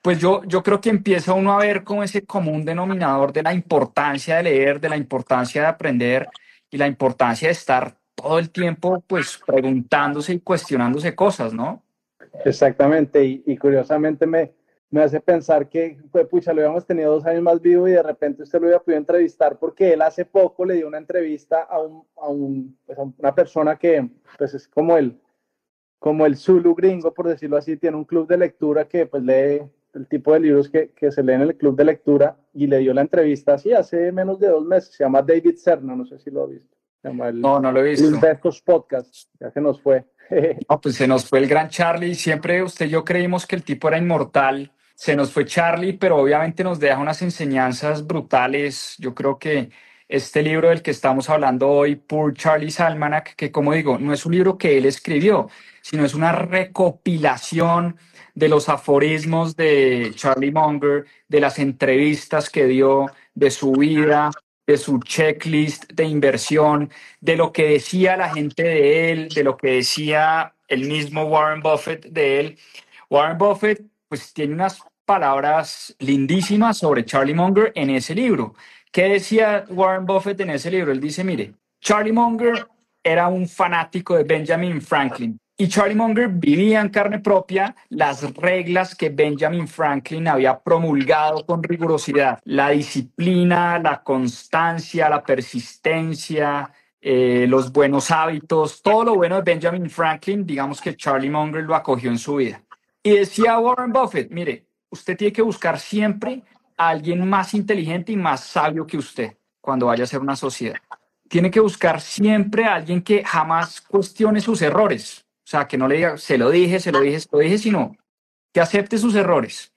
pues yo, yo creo que empieza uno a ver como ese común denominador de la importancia de leer, de la importancia de aprender y la importancia de estar todo el tiempo pues preguntándose y cuestionándose cosas, ¿no? Exactamente, y, curiosamente me, me hace pensar que, pues, pucha, lo habíamos tenido dos años más vivo y de repente usted lo había podido entrevistar porque él hace poco le dio una entrevista a, un, a, un, pues, a una persona que pues es como el, como el Zulu gringo, por decirlo así, tiene un club de lectura que pues lee el tipo de libros que, que se leen en el club de lectura y le dio la entrevista así hace menos de dos meses, se llama David Cerna, no sé si lo ha visto. no, no lo he visto. podcasts, ya que nos fue. No, pues se nos fue el gran Charlie. Siempre usted y yo creímos que el tipo era inmortal. Se nos fue Charlie, pero obviamente nos deja unas enseñanzas brutales. Yo creo que este libro del que estamos hablando hoy, Poor Charlie's Almanac, que como digo, no es un libro que él escribió, sino es una recopilación de los aforismos de Charlie Munger, de las entrevistas que dio, de su vida, de su checklist de inversión, de lo que decía la gente de él, de lo que decía el mismo Warren Buffett de él. Warren Buffett pues tiene unas palabras lindísimas sobre Charlie Munger en ese libro. ¿Qué decía Warren Buffett en ese libro? Él dice, mire, Charlie Munger era un fanático de Benjamin Franklin. Y Charlie Munger vivía en carne propia las reglas que Benjamin Franklin había promulgado con rigurosidad. La disciplina, la constancia, la persistencia, eh, los buenos hábitos, todo lo bueno de Benjamin Franklin, digamos que Charlie Munger lo acogió en su vida. Y decía Warren Buffett, mire, usted tiene que buscar siempre a alguien más inteligente y más sabio que usted cuando vaya a hacer una sociedad. Tiene que buscar siempre a alguien que jamás cuestione sus errores. O sea, que no le diga, se lo dije, se lo dije, se lo dije, sino que acepte sus errores.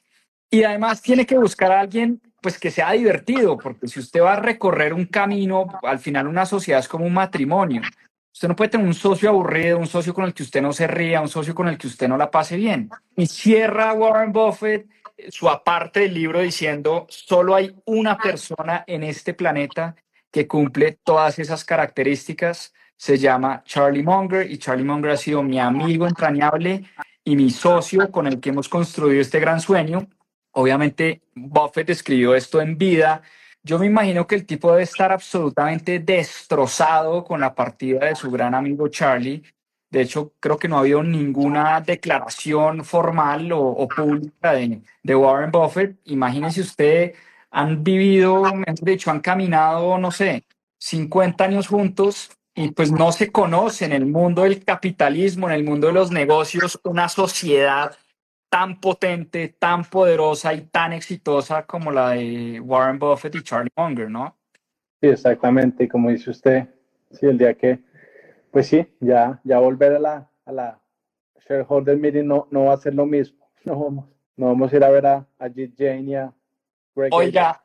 Y además tiene que buscar a alguien pues que sea divertido, porque si usted va a recorrer un camino, al final una sociedad es como un matrimonio. Usted no puede tener un socio aburrido, un socio con el que usted no se ría, un socio con el que usted no la pase bien. Y cierra Warren Buffett su aparte del libro diciendo, solo hay una persona en este planeta que cumple todas esas características. Se llama Charlie Munger y Charlie Munger ha sido mi amigo entrañable y mi socio con el que hemos construido este gran sueño. Obviamente, Buffett escribió esto en vida. Yo me imagino que el tipo debe estar absolutamente destrozado con la partida de su gran amigo Charlie. De hecho, creo que no ha habido ninguna declaración formal o, pública de, Warren Buffett. Imagínese usted, han vivido, de hecho, han caminado, no sé, 50 años juntos y pues no se conoce en el mundo del capitalismo, en el mundo de los negocios, una sociedad tan potente, tan poderosa y tan exitosa como la de Warren Buffett y Charlie Munger, ¿no? Sí, exactamente. Como dice usted, sí, el día que, pues sí, ya, ya volver a la, a la shareholder meeting no, no va a ser lo mismo. [laughs] No vamos, no vamos a ir a ver a, a Jit Jane y a Greg Oiga,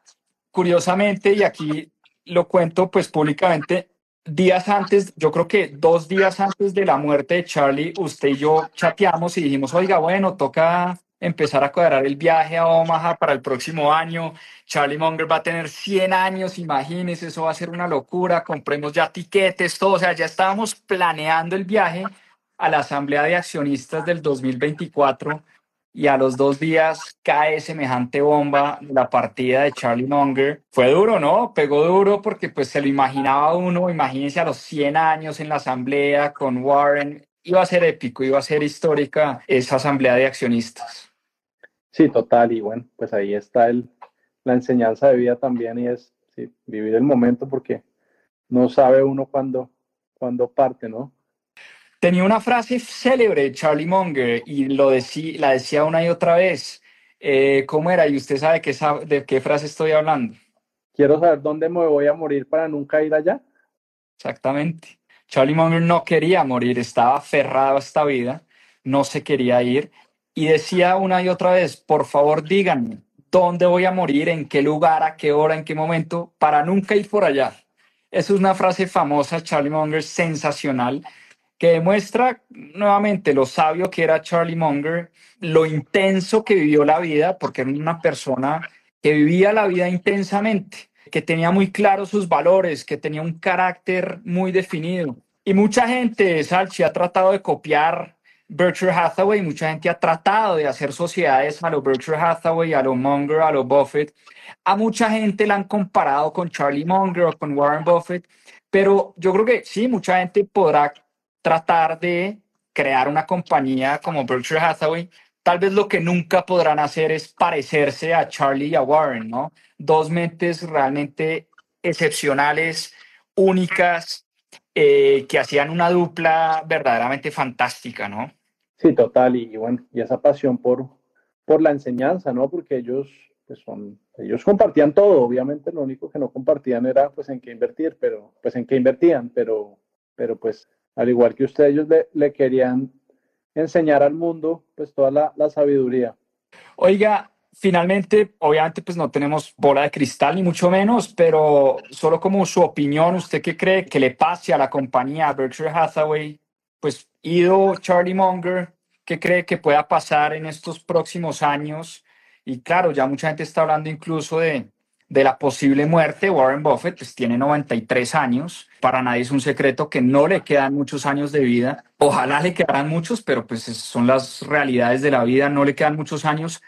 curiosamente, y aquí lo cuento pues públicamente, días antes, yo creo que dos días antes de la muerte de Charlie, usted y yo chateamos y dijimos, oiga, bueno, toca empezar a cuadrar el viaje a Omaha para el próximo año. Charlie Munger va a tener 100 años, imagínese, eso va a ser una locura, compremos ya tiquetes, todo, o sea, ya estábamos planeando el viaje a la Asamblea de Accionistas del 2024 y a los dos días cae semejante bomba la partida de Charlie Munger. Fue duro, ¿no? Pegó duro porque pues se lo imaginaba uno, imagínense a los 100 años en la asamblea con Warren, iba a ser épico, iba a ser histórica esa asamblea de accionistas. Sí, total, y bueno, pues ahí está el, la enseñanza de vida también y es vivir el momento porque no sabe uno cuándo, cuándo parte, ¿no? Tenía una frase célebre, Charlie Munger, y lo decía, la decía una y otra vez. Eh, ¿Cómo era? Y usted sabe que de qué frase estoy hablando. Quiero saber dónde me voy a morir para nunca ir allá. Exactamente. Charlie Munger no quería morir, estaba aferrado a esta vida, no se quería ir y decía una y otra vez, por favor díganme dónde voy a morir, en qué lugar, a qué hora, en qué momento, para nunca ir por allá. Esa es una frase famosa, Charlie Munger, sensacional, que demuestra nuevamente lo sabio que era Charlie Munger, lo intenso que vivió la vida, porque era una persona que vivía la vida intensamente, que tenía muy claros sus valores, que tenía un carácter muy definido. Y mucha gente, Salchi, ha tratado de copiar Berkshire Hathaway, mucha gente ha tratado de hacer sociedades a lo Berkshire Hathaway, a lo Munger, a lo Buffett. A mucha gente la han comparado con Charlie Munger o con Warren Buffett, pero yo creo que sí, mucha gente podrá tratar de crear una compañía como Berkshire Hathaway, tal vez lo que nunca podrán hacer es parecerse a Charlie y a Warren, ¿no? Dos mentes realmente excepcionales, únicas, eh, que hacían una dupla verdaderamente fantástica, ¿no? Sí, total, y, bueno, y esa pasión por, por la enseñanza, ¿no? Porque ellos, pues son, ellos compartían todo, obviamente lo único que no compartían era pues en qué invertir, pero pues en qué invertían, pero, pero pues al igual que ustedes, ellos le, querían enseñar al mundo pues toda la, sabiduría. Oiga, finalmente, obviamente, pues no tenemos bola de cristal ni mucho menos, pero solo como su opinión, ¿usted qué cree que le pase a la compañía Berkshire Hathaway? Pues ido Charlie Munger, ¿qué cree que pueda pasar en estos próximos años? Y claro, ya mucha gente está hablando incluso de, de la posible muerte, Warren Buffett pues, tiene 93 años. Para nadie es un secreto que no le quedan muchos años de vida. Ojalá le quedaran muchos, pero pues son las realidades de la vida, no le quedan muchos años.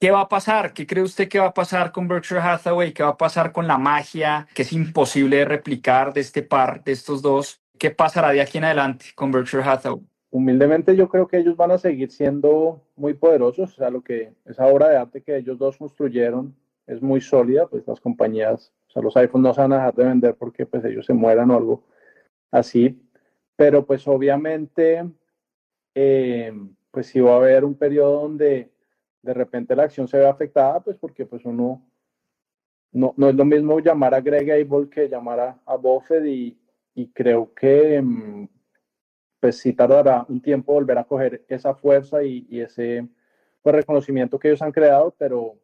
¿Qué va a pasar? ¿Qué cree usted que va a pasar con Berkshire Hathaway? ¿Qué va a pasar con la magia que es imposible de replicar de este par, de estos dos? ¿Qué pasará de aquí en adelante con Berkshire Hathaway? Humildemente yo creo que ellos van a seguir siendo muy poderosos, o sea, lo que esa obra de arte que ellos dos construyeron es muy sólida, pues las compañías, o sea, los iPhones no se van a dejar de vender porque pues ellos se mueran o algo así, pero pues obviamente, eh, pues si va a haber un periodo donde de repente la acción se ve afectada, pues porque pues uno, no, no es lo mismo llamar a Greg Abel que llamar a, a Buffett y, y creo que mm, pues sí tardará un tiempo volver a coger esa fuerza y, y ese pues, reconocimiento que ellos han creado, pero,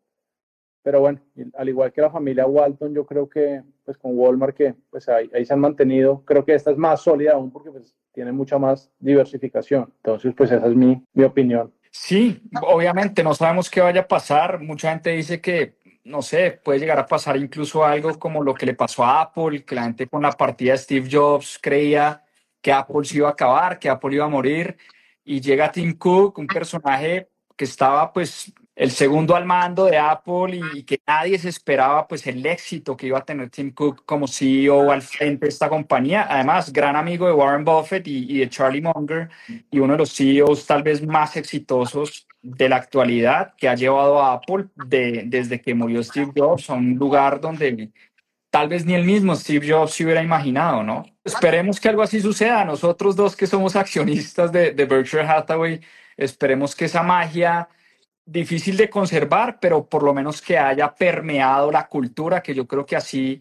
pero bueno, al igual que la familia Walton, yo creo que pues con Walmart que pues ahí, se han mantenido, creo que esta es más sólida aún porque pues tiene mucha más diversificación. Entonces, pues esa es mi, mi opinión. Sí, obviamente no sabemos qué vaya a pasar. Mucha gente dice que, no sé, puede llegar a pasar incluso algo como lo que le pasó a Apple, que la gente con la partida de Steve Jobs creía que Apple se iba a acabar, que Apple iba a morir, y llega Tim Cook, un personaje que estaba pues el segundo al mando de Apple y, que nadie se esperaba pues el éxito que iba a tener Tim Cook como CEO al frente de esta compañía. Además, gran amigo de Warren Buffett y, de Charlie Munger y uno de los CEOs tal vez más exitosos de la actualidad que ha llevado a Apple de, desde que murió Steve Jobs a un lugar donde tal vez ni el mismo Steve Jobs se hubiera imaginado, ¿no? Esperemos que algo así suceda. Nosotros dos que somos accionistas de, de Berkshire Hathaway, esperemos que esa magia difícil de conservar, pero por lo menos que haya permeado la cultura, que yo creo que así,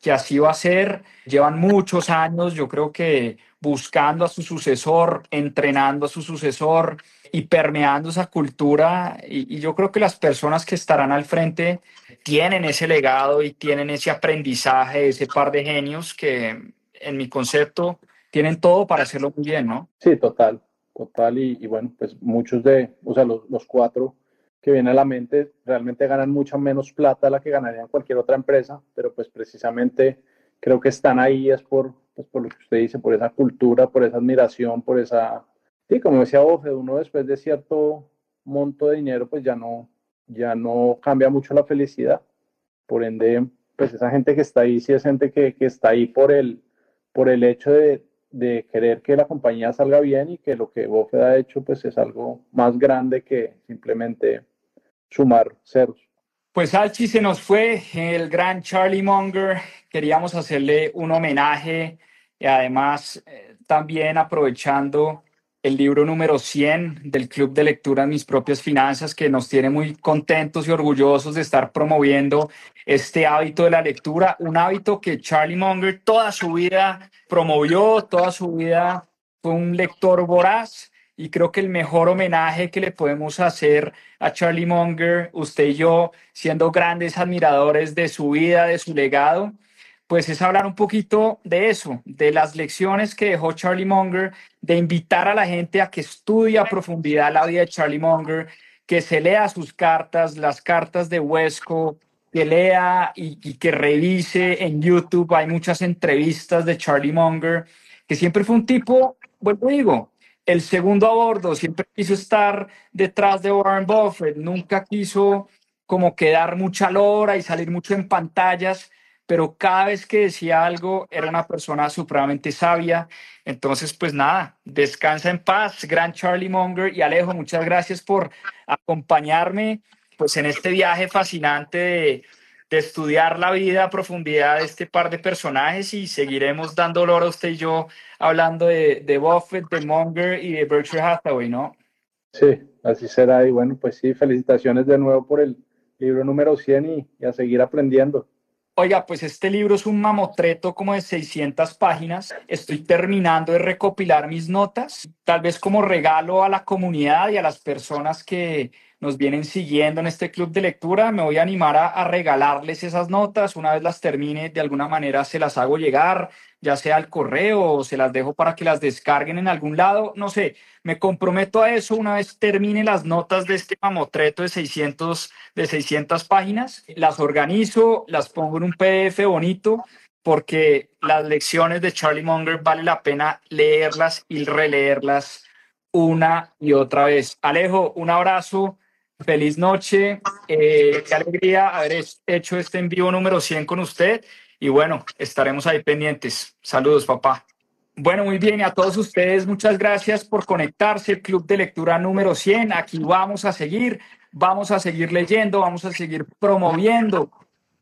que así va a ser. Llevan muchos años, yo creo que buscando a su sucesor, entrenando a su sucesor y permeando esa cultura. Y, yo creo que las personas que estarán al frente tienen ese legado y tienen ese aprendizaje, ese par de genios que en mi concepto tienen todo para hacerlo muy bien, ¿no? Sí, total, total. Y, y bueno, pues muchos de, o sea, los, los cuatro que viene a la mente, realmente ganan mucha menos plata de la que ganarían cualquier otra empresa, pero pues precisamente creo que están ahí es por, pues por lo que usted dice, por esa cultura, por esa admiración, por esa... Sí, como decía Bofe, uno después de cierto monto de dinero, pues ya no, ya no cambia mucho la felicidad. Por ende, pues esa gente que está ahí, sí es gente que, que está ahí por el, por el hecho de, de querer que la compañía salga bien y que lo que Buffett ha hecho pues es algo más grande que simplemente sumar ceros. Pues Alchi se nos fue el gran Charlie Munger. Queríamos hacerle un homenaje y además eh, también aprovechando el libro número 100 del Club de Lectura Mis Propias Finanzas, que nos tiene muy contentos y orgullosos de estar promoviendo este hábito de la lectura, un hábito que Charlie Munger toda su vida promovió, toda su vida fue un lector voraz y creo que el mejor homenaje que le podemos hacer a Charlie Munger, usted y yo, siendo grandes admiradores de su vida, de su legado, pues es hablar un poquito de eso, de las lecciones que dejó Charlie Munger, de invitar a la gente a que estudie a profundidad la vida de Charlie Munger, que se lea sus cartas, las cartas de Huesco, que lea y, que revise en YouTube. Hay muchas entrevistas de Charlie Munger, que siempre fue un tipo, vuelvo digo, el segundo a bordo, siempre quiso estar detrás de Warren Buffett, nunca quiso como quedar mucha lora y salir mucho en pantallas pero cada vez que decía algo era una persona supremamente sabia. Entonces, pues nada, descansa en paz, gran Charlie Munger y Alejo, muchas gracias por acompañarme pues en este viaje fascinante de, de estudiar la vida a profundidad de este par de personajes y seguiremos dando olor a usted y yo hablando de, de Buffett, de Munger y de Berkshire Hathaway, ¿no? Sí, así será. Y bueno, pues sí, felicitaciones de nuevo por el libro número 100 y, y a seguir aprendiendo. Oiga, pues este libro es un mamotreto como de 600 páginas. Estoy terminando de recopilar mis notas, tal vez como regalo a la comunidad y a las personas que nos vienen siguiendo en este club de lectura. Me voy a animar a, regalarles esas notas. Una vez las termine, de alguna manera se las hago llegar, ya sea al correo o se las dejo para que las descarguen en algún lado. No sé, me comprometo a eso una vez termine las notas de este mamotreto de 600, de 600 páginas. Las organizo, las pongo en un PDF bonito porque las lecciones de Charlie Munger vale la pena leerlas y releerlas una y otra vez. Alejo, un abrazo Feliz noche, eh, qué alegría haber hecho este envío número 100 con usted y bueno, estaremos ahí pendientes. Saludos, papá. Bueno, muy bien, a todos ustedes, muchas gracias por conectarse, el Club de Lectura número 100. Aquí vamos a seguir, vamos a seguir leyendo, vamos a seguir promoviendo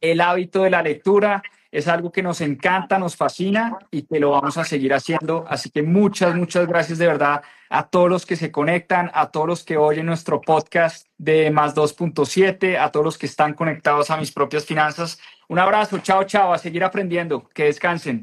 el hábito de la lectura. Es algo que nos encanta, nos fascina y que lo vamos a seguir haciendo. Así que muchas, muchas gracias de verdad a todos los que se conectan, a todos los que oyen nuestro podcast de más 2.7, a todos los que están conectados a mis propias finanzas. Un abrazo, chao, chao, a seguir aprendiendo, que descansen.